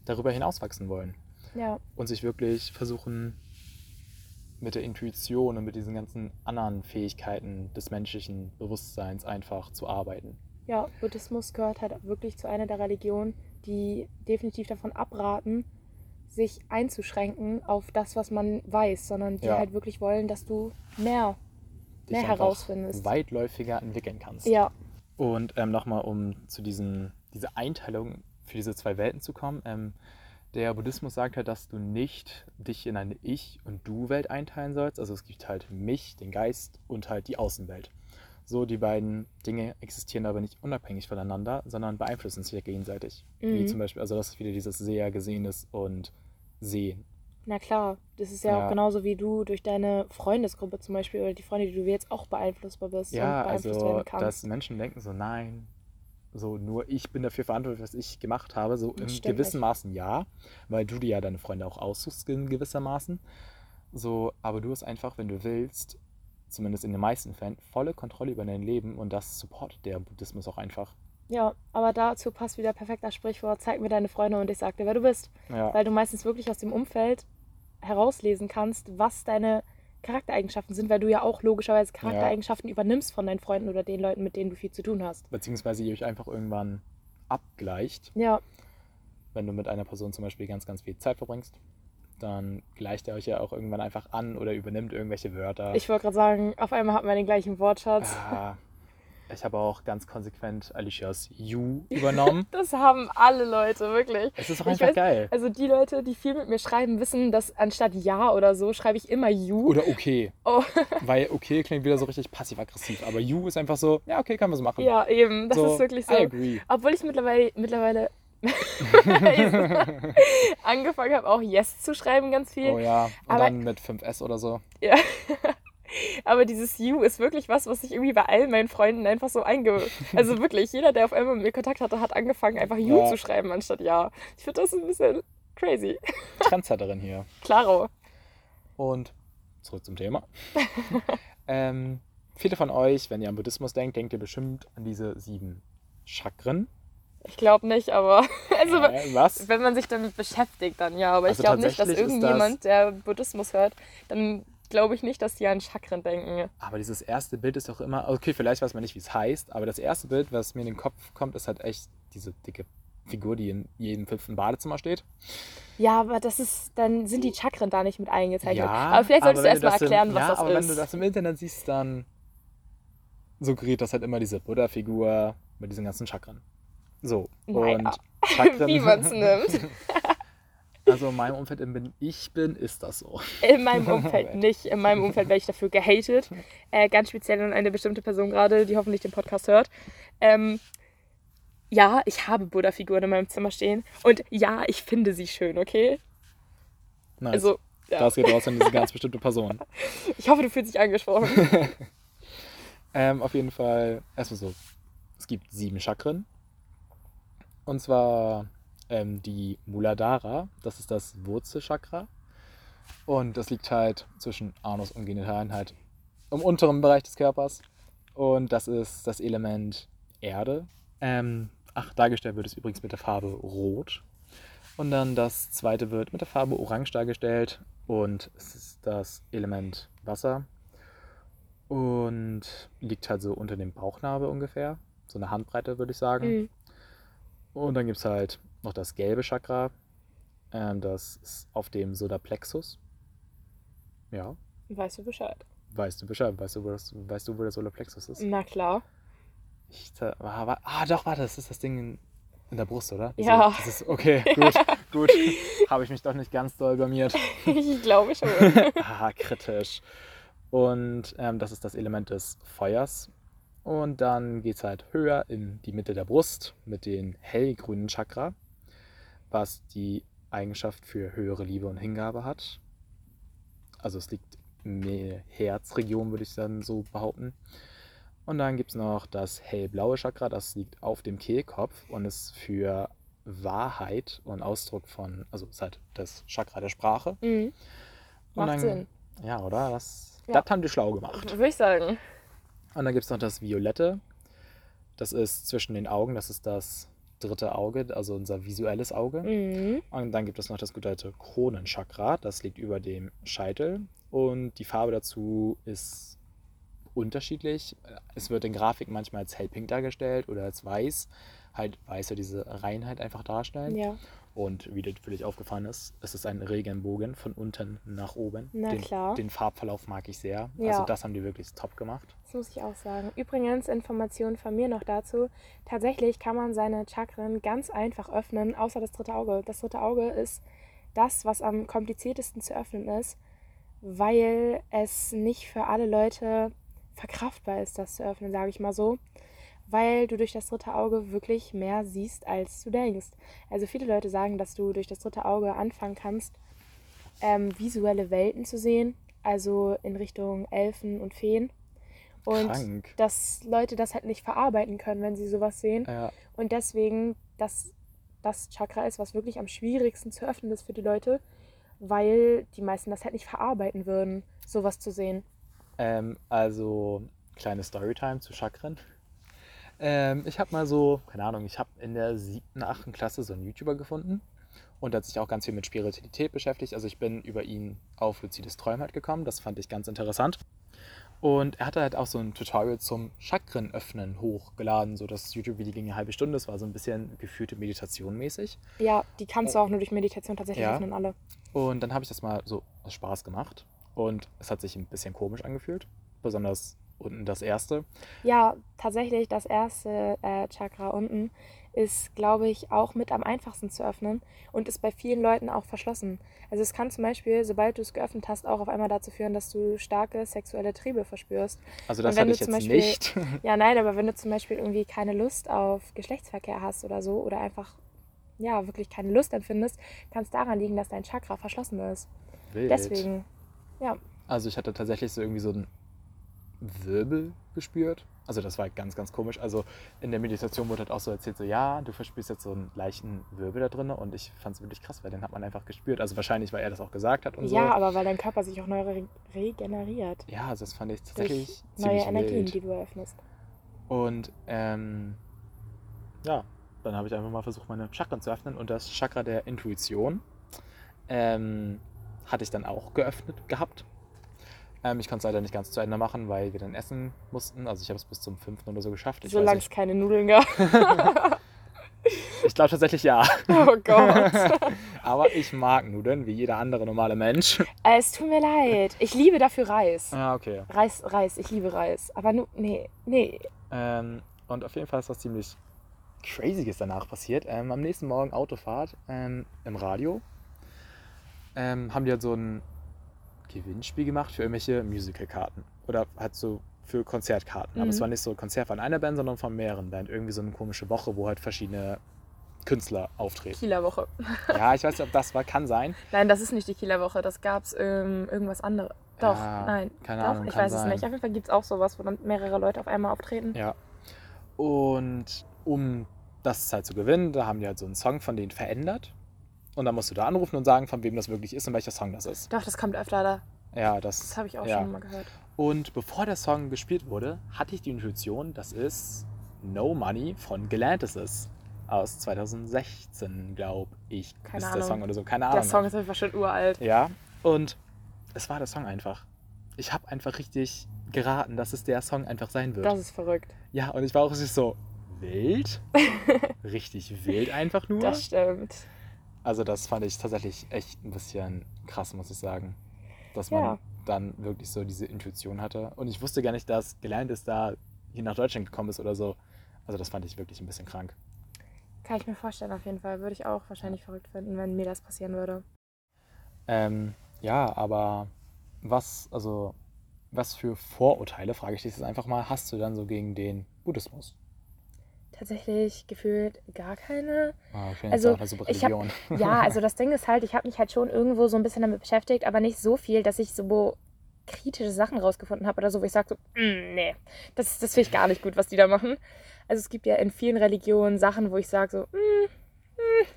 [SPEAKER 1] darüber hinauswachsen wollen
[SPEAKER 2] Ja,
[SPEAKER 1] und sich wirklich versuchen, mit der Intuition und mit diesen ganzen anderen Fähigkeiten des menschlichen Bewusstseins einfach zu arbeiten.
[SPEAKER 2] ja, Buddhismus gehört halt wirklich zu einer der Religionen, die definitiv davon abraten, sich einzuschränken auf das, was man weiß, sondern die
[SPEAKER 1] Ja.
[SPEAKER 2] halt wirklich wollen, dass du mehr.
[SPEAKER 1] Dich
[SPEAKER 2] Mehr herausfindest.
[SPEAKER 1] weitläufiger entwickeln kannst.
[SPEAKER 2] Ja,
[SPEAKER 1] Und ähm, nochmal, um zu diesen, diese Einteilung für diese zwei Welten zu kommen. Ähm, der Buddhismus sagt halt, dass du nicht dich in eine Ich- und Du-Welt einteilen sollst. Also es gibt halt mich, den Geist und halt die Außenwelt. So, die beiden Dinge existieren aber nicht unabhängig voneinander, sondern beeinflussen sich ja gegenseitig. Wie
[SPEAKER 2] Mhm.
[SPEAKER 1] zum Beispiel, also das ist wieder dieses Seher, Gesehenes und Sehen.
[SPEAKER 2] na klar. Das ist ja,
[SPEAKER 1] Ja.
[SPEAKER 2] auch genauso wie du durch deine Freundesgruppe zum Beispiel oder die Freunde, die du wählst, auch beeinflussbar bist
[SPEAKER 1] Ja,
[SPEAKER 2] und beeinflusst
[SPEAKER 1] also,
[SPEAKER 2] werden kannst.
[SPEAKER 1] dass Menschen denken so, nein, so nur ich bin dafür verantwortlich, was ich gemacht habe. So
[SPEAKER 2] Das
[SPEAKER 1] in
[SPEAKER 2] stimmt
[SPEAKER 1] gewissem
[SPEAKER 2] nicht.
[SPEAKER 1] Maßen ja, weil du dir ja deine Freunde auch aussuchst in gewissermaßen. So, aber du hast einfach, wenn du willst, zumindest in den meisten Fällen, volle Kontrolle über dein Leben und das supportet der Buddhismus auch einfach.
[SPEAKER 2] Ja, aber dazu passt wieder perfekter Sprichwort, zeig mir deine Freunde und ich sag dir, wer du bist.
[SPEAKER 1] Ja,
[SPEAKER 2] Weil du meistens wirklich aus dem Umfeld herauslesen kannst, was deine Charaktereigenschaften sind, weil du ja auch logischerweise Charaktereigenschaften übernimmst von deinen Freunden oder den Leuten, mit denen du viel zu tun hast.
[SPEAKER 1] beziehungsweise ihr euch einfach irgendwann abgleicht.
[SPEAKER 2] Ja,
[SPEAKER 1] Wenn du mit einer Person zum Beispiel ganz, ganz viel Zeit verbringst, dann gleicht er euch ja auch irgendwann einfach an oder übernimmt irgendwelche Wörter.
[SPEAKER 2] ich wollte gerade sagen, auf einmal hat man den gleichen Wortschatz.
[SPEAKER 1] Ah, ich habe auch ganz konsequent Alicias You übernommen.
[SPEAKER 2] Das haben alle Leute, wirklich.
[SPEAKER 1] Es ist auch einfach
[SPEAKER 2] weiß-
[SPEAKER 1] geil.
[SPEAKER 2] Also die Leute, die viel mit mir schreiben, wissen, dass anstatt Ja oder so schreibe ich immer You.
[SPEAKER 1] Oder okay.
[SPEAKER 2] Oh,
[SPEAKER 1] Weil okay klingt wieder so richtig passiv-aggressiv. Aber You ist einfach so, ja, okay, können wir so machen.
[SPEAKER 2] ja, eben. Das
[SPEAKER 1] so,
[SPEAKER 2] ist wirklich so.
[SPEAKER 1] I agree.
[SPEAKER 2] Obwohl ich mittlerweile, mittlerweile angefangen habe, auch Yes zu schreiben, ganz viel.
[SPEAKER 1] Oh ja. Und
[SPEAKER 2] Aber-
[SPEAKER 1] dann mit 5S oder so.
[SPEAKER 2] Ja. Aber dieses You ist wirklich was, was ich irgendwie bei all meinen Freunden einfach so einge... Also wirklich, jeder, der auf einmal mit mir Kontakt hatte, hat angefangen, einfach You
[SPEAKER 1] Ja.
[SPEAKER 2] zu schreiben anstatt Ja. Ich finde das ein bisschen crazy.
[SPEAKER 1] Trendsetterin hier.
[SPEAKER 2] Klaro.
[SPEAKER 1] Und zurück zum Thema. ähm, viele von euch, wenn ihr an Buddhismus denkt, denkt ihr bestimmt an diese sieben Chakren.
[SPEAKER 2] Ich glaube nicht, aber... Also
[SPEAKER 1] äh, was?
[SPEAKER 2] wenn man sich damit beschäftigt, dann ja. Aber
[SPEAKER 1] Also
[SPEAKER 2] ich glaube nicht, dass irgendjemand, der Buddhismus hört, dann glaube ich nicht, dass die an Chakren denken.
[SPEAKER 1] Aber dieses erste Bild ist doch immer, okay, vielleicht weiß man nicht, wie es heißt, aber das erste Bild, was mir in den Kopf kommt, ist halt echt diese dicke Figur, die in jedem fünften Badezimmer steht.
[SPEAKER 2] Ja, aber das ist, dann sind die Chakren da nicht mit eingezeichnet.
[SPEAKER 1] Ja,
[SPEAKER 2] aber vielleicht solltest du
[SPEAKER 1] wenn
[SPEAKER 2] erstmal
[SPEAKER 1] das im-
[SPEAKER 2] erklären, was
[SPEAKER 1] ja,
[SPEAKER 2] das
[SPEAKER 1] aber
[SPEAKER 2] ist.
[SPEAKER 1] wenn du das im Internet siehst, dann suggeriert das halt immer diese Buddha-Figur mit diesen ganzen Chakren. So,
[SPEAKER 2] Naja,
[SPEAKER 1] und Chakren...
[SPEAKER 2] Wie man es nimmt.
[SPEAKER 1] Also in meinem Umfeld, in dem ich bin, ist das so.
[SPEAKER 2] In meinem Umfeld nicht. In meinem Umfeld werde ich dafür gehatet. Äh, ganz speziell an eine bestimmte Person gerade, die hoffentlich den Podcast hört. Ähm, ja, ich habe Buddha-Figuren in meinem Zimmer stehen. Und ja, ich finde sie schön, okay?
[SPEAKER 1] Nice.
[SPEAKER 2] Also, ja.
[SPEAKER 1] Das geht raus an diese ganz bestimmte Person.
[SPEAKER 2] ich hoffe, du fühlst dich angesprochen.
[SPEAKER 1] Ähm, auf jeden Fall, erstmal so, es gibt sieben Chakren. Und zwar ähm, die Muladhara, das ist das Wurzelchakra. Und das liegt halt zwischen Anus und Genitalen, halt im unteren Bereich des Körpers. Und das ist das Element Erde. Ähm, ach, dargestellt wird es übrigens mit der Farbe Rot. Und dann das zweite wird mit der Farbe Orange dargestellt. Und es ist das Element Wasser. Und liegt halt so unter dem Bauchnabel ungefähr. So eine Handbreite, würde ich sagen.
[SPEAKER 2] Mhm.
[SPEAKER 1] Und dann gibt es halt noch das gelbe Chakra. Ähm, das ist auf dem Solarplexus. Ja,
[SPEAKER 2] Weißt du Bescheid?
[SPEAKER 1] weißt du Bescheid. Weißt du, wo, das, weißt du, wo der Solarplexus ist?
[SPEAKER 2] Na klar.
[SPEAKER 1] Ich, ah, wa- ah, doch, warte, das ist das Ding in, in der Brust, oder?
[SPEAKER 2] Ja.
[SPEAKER 1] Das ist, okay, gut, gut. Habe ich mich doch nicht ganz doll blamiert.
[SPEAKER 2] ich glaube schon.
[SPEAKER 1] Ah, kritisch. Und ähm, das ist das Element des Feuers. Und dann geht es halt höher in die Mitte der Brust mit den hellgrünen Chakra, was die Eigenschaft für höhere Liebe und Hingabe hat. Also es liegt in der Herzregion, würde ich dann so behaupten. Und dann gibt es noch das hellblaue Chakra, das liegt auf dem Kehlkopf und ist für Wahrheit und Ausdruck von, also ist halt das Chakra der Sprache.
[SPEAKER 2] Mhm.
[SPEAKER 1] Und
[SPEAKER 2] Macht
[SPEAKER 1] dann,
[SPEAKER 2] Sinn.
[SPEAKER 1] Ja, oder? Das,
[SPEAKER 2] Ja.
[SPEAKER 1] das haben die schlau gemacht.
[SPEAKER 2] Würde ich sagen.
[SPEAKER 1] Und dann gibt es noch das Violette. Das ist zwischen den Augen, das ist das dritte Auge, also unser visuelles Auge.
[SPEAKER 2] Mhm.
[SPEAKER 1] Und dann gibt es noch das gute alte Kronenchakra, das liegt über dem Scheitel. Und die Farbe dazu ist unterschiedlich. Es wird in Grafiken manchmal als hellpink dargestellt oder als weiß. Halt weiß soll diese Reinheit einfach darstellen.
[SPEAKER 2] Ja.
[SPEAKER 1] Und wie dir natürlich aufgefallen ist, es ist ein Regenbogen von unten nach oben.
[SPEAKER 2] Na
[SPEAKER 1] den,
[SPEAKER 2] klar.
[SPEAKER 1] Den Farbverlauf mag ich sehr.
[SPEAKER 2] Ja.
[SPEAKER 1] Also das haben die wirklich top gemacht.
[SPEAKER 2] Das muss ich auch sagen. Übrigens, Informationen von mir noch dazu. Tatsächlich kann man seine Chakren ganz einfach öffnen, außer das dritte Auge. Das dritte Auge ist das, was am kompliziertesten zu öffnen ist, weil es nicht für alle Leute verkraftbar ist, das zu öffnen, sage ich mal so. Weil du durch das dritte Auge wirklich mehr siehst, als du denkst. Also viele Leute sagen, dass du durch das dritte Auge anfangen kannst, ähm, visuelle Welten zu sehen, also in Richtung Elfen und Feen. Und
[SPEAKER 1] Krank.
[SPEAKER 2] dass Leute das halt nicht verarbeiten können, wenn sie sowas sehen.
[SPEAKER 1] Ja,
[SPEAKER 2] Und deswegen, dass das Chakra ist, was wirklich am schwierigsten zu öffnen ist für die Leute, weil die meisten das halt nicht verarbeiten würden, sowas zu sehen.
[SPEAKER 1] ähm, also kleine Storytime zu Chakren. Ähm, ich habe mal so, keine Ahnung, ich habe in der siebten, achten Klasse so einen YouTuber gefunden und hat sich auch ganz viel mit Spiritualität beschäftigt. Also ich bin über ihn auf luzides Träumen halt gekommen, das fand ich ganz interessant. Und er hatte halt auch so ein Tutorial zum Chakrenöffnen hochgeladen. So das YouTube-Video ging eine halbe Stunde. Das war so ein bisschen geführte Meditation mäßig.
[SPEAKER 2] Ja, die kannst du auch nur durch Meditation tatsächlich
[SPEAKER 1] Ja.
[SPEAKER 2] öffnen, alle.
[SPEAKER 1] Und dann habe ich das mal so aus Spaß gemacht. Und es hat sich ein bisschen komisch angefühlt. Besonders unten das erste.
[SPEAKER 2] Ja, tatsächlich, das erste äh, Chakra unten ist, glaube ich, auch mit am einfachsten zu öffnen und ist bei vielen Leuten auch verschlossen. Also es kann zum Beispiel, sobald du es geöffnet hast, auch auf einmal dazu führen, dass du starke sexuelle Triebe verspürst.
[SPEAKER 1] Also das hatte ich jetzt
[SPEAKER 2] Beispiel-
[SPEAKER 1] nicht.
[SPEAKER 2] Ja, nein, aber wenn du zum Beispiel irgendwie keine Lust auf Geschlechtsverkehr hast oder so oder einfach ja wirklich keine Lust empfindest, kann es daran liegen, dass dein Chakra verschlossen ist.
[SPEAKER 1] Wild.
[SPEAKER 2] Deswegen, ja,
[SPEAKER 1] Also ich hatte tatsächlich so irgendwie so einen Wirbel gespürt. Also das war ganz, ganz komisch. Also in der Meditation wurde halt auch so erzählt, so ja, du verspürst jetzt so einen leichten Wirbel da drin. Und ich fand es wirklich krass, weil den hat man einfach gespürt. Also wahrscheinlich, weil er das auch gesagt hat und so.
[SPEAKER 2] ja, aber weil dein Körper sich auch neu re regeneriert
[SPEAKER 1] Ja, also das fand ich
[SPEAKER 2] durch
[SPEAKER 1] tatsächlich
[SPEAKER 2] neue
[SPEAKER 1] ziemlich
[SPEAKER 2] Energien,
[SPEAKER 1] wild.
[SPEAKER 2] die du eröffnest.
[SPEAKER 1] Und ähm, ja, dann habe ich einfach mal versucht, meine Chakren zu öffnen. Und das Chakra der Intuition ähm, hatte ich dann auch geöffnet gehabt. Ähm, ich konnte es leider nicht ganz zu Ende machen, weil wir dann essen mussten. Also ich habe es bis zum fünften oder so geschafft. Ich,
[SPEAKER 2] Solange es keine Nudeln gab.
[SPEAKER 1] ich glaube tatsächlich ja.
[SPEAKER 2] oh Gott.
[SPEAKER 1] Aber ich mag Nudeln, wie jeder andere normale Mensch.
[SPEAKER 2] Äh, es tut mir leid. Ich liebe dafür Reis.
[SPEAKER 1] Ja, okay.
[SPEAKER 2] Reis, Reis, ich liebe Reis. Aber nu, nee, nee.
[SPEAKER 1] Ähm, und auf jeden Fall ist was ziemlich Crazyes danach passiert. Ähm, am nächsten Morgen Autofahrt ähm, im Radio ähm, haben die halt so ein Gewinnspiel gemacht für irgendwelche Musical-Karten. Oder halt so für Konzertkarten. Aber es
[SPEAKER 2] Mhm.
[SPEAKER 1] war nicht so ein Konzert von einer Band, sondern von mehreren Bands. Irgendwie so eine komische Woche, wo halt verschiedene Künstler auftreten.
[SPEAKER 2] Kieler Woche.
[SPEAKER 1] ja, ich weiß nicht, ob das war, kann sein.
[SPEAKER 2] Nein, das ist nicht die Kieler Woche. Das gab's ähm, irgendwas anderes. Doch,
[SPEAKER 1] Ja,
[SPEAKER 2] nein.
[SPEAKER 1] keine
[SPEAKER 2] Doch,
[SPEAKER 1] Ahnung,
[SPEAKER 2] ich weiß es
[SPEAKER 1] sein.
[SPEAKER 2] nicht. Auf jeden Fall gibt es auch sowas, wo dann mehrere Leute auf einmal auftreten.
[SPEAKER 1] Ja. Und um das halt zu gewinnen, da haben die halt so einen Song von denen verändert. Und dann musst du da anrufen und sagen, von wem das wirklich ist und welcher Song das ist.
[SPEAKER 2] Doch, das kommt öfter da.
[SPEAKER 1] Ja, das,
[SPEAKER 2] Das habe ich auch
[SPEAKER 1] ja.
[SPEAKER 2] schon mal gehört.
[SPEAKER 1] Und bevor der Song gespielt wurde, hatte ich die Intuition, das ist No Money von Galantis ist. Aus 2016, glaube ich,
[SPEAKER 2] Keine
[SPEAKER 1] ist der
[SPEAKER 2] Ahnung.
[SPEAKER 1] Song oder so. Keine Ahnung.
[SPEAKER 2] Der Song ist Fall schon uralt.
[SPEAKER 1] Ja, und es war der Song einfach. Ich habe einfach richtig geraten, dass es der Song einfach sein wird.
[SPEAKER 2] Das ist verrückt.
[SPEAKER 1] Ja, und ich war auch richtig so wild. richtig wild einfach nur.
[SPEAKER 2] Das stimmt.
[SPEAKER 1] Also das fand ich tatsächlich echt ein bisschen krass, muss ich sagen. Dass man
[SPEAKER 2] Ja.
[SPEAKER 1] dann wirklich so diese Intuition hatte. Und ich wusste gar nicht, dass gelernt ist, da hier nach Deutschland gekommen ist oder so. Also das fand ich wirklich ein bisschen krank.
[SPEAKER 2] Kann ich mir vorstellen, auf jeden Fall. Würde ich auch wahrscheinlich verrückt finden, wenn mir das passieren würde.
[SPEAKER 1] Ähm, ja, aber was, also, was für Vorurteile, frage ich dich jetzt einfach mal, hast du dann so gegen den Buddhismus?
[SPEAKER 2] Tatsächlich gefühlt gar keine.
[SPEAKER 1] Ah,
[SPEAKER 2] Also,
[SPEAKER 1] super
[SPEAKER 2] ich hab-. Ja, also das Ding ist halt, ich habe mich halt schon irgendwo so ein bisschen damit beschäftigt, aber nicht so viel, dass ich so kritische Sachen rausgefunden habe oder so, wo ich sage so, "Mm, nee, das, das finde ich gar nicht gut, was die da machen. Also es gibt ja in vielen Religionen Sachen, wo ich sage so, "Mm,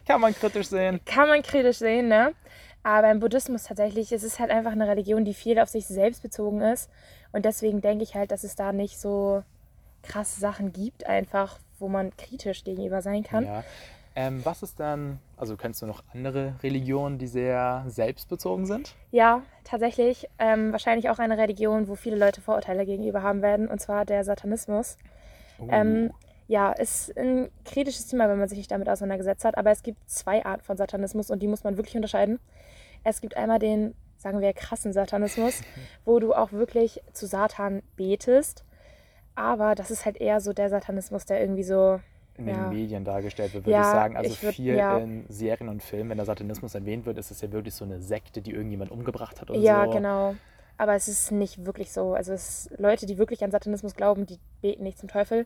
[SPEAKER 1] Kann man kritisch sehen.
[SPEAKER 2] kann man kritisch sehen, ne? Aber im Buddhismus tatsächlich, es ist halt einfach eine Religion, die viel auf sich selbst bezogen ist. Und deswegen denke ich halt, dass es da nicht so krasse Sachen gibt, einfach, wo man kritisch gegenüber sein kann.
[SPEAKER 1] Ja. Ähm, was ist dann, also kennst du noch andere Religionen, die sehr selbstbezogen sind?
[SPEAKER 2] Ja, tatsächlich. Ähm, wahrscheinlich auch eine Religion, wo viele Leute Vorurteile gegenüber haben werden, und zwar der Satanismus.
[SPEAKER 1] Oh.
[SPEAKER 2] Ähm, ja, ist ein kritisches Thema, wenn man sich nicht damit auseinandergesetzt hat, aber es gibt zwei Arten von Satanismus und die muss man wirklich unterscheiden. Es gibt einmal den, sagen wir, krassen Satanismus, wo du auch wirklich zu Satan betest, aber das ist halt eher so der Satanismus, der irgendwie so,
[SPEAKER 1] in den
[SPEAKER 2] ja.
[SPEAKER 1] Medien dargestellt wird, würde
[SPEAKER 2] Ja,
[SPEAKER 1] ich sagen. Also
[SPEAKER 2] ich würd-
[SPEAKER 1] viel
[SPEAKER 2] ja.
[SPEAKER 1] in Serien und Filmen, wenn der Satanismus erwähnt wird, ist es ja wirklich so eine Sekte, die irgendjemand umgebracht hat oder
[SPEAKER 2] ja,
[SPEAKER 1] so.
[SPEAKER 2] genau. Aber es ist nicht wirklich so. Also es Leute, die wirklich an Satanismus glauben, die beten nicht zum Teufel.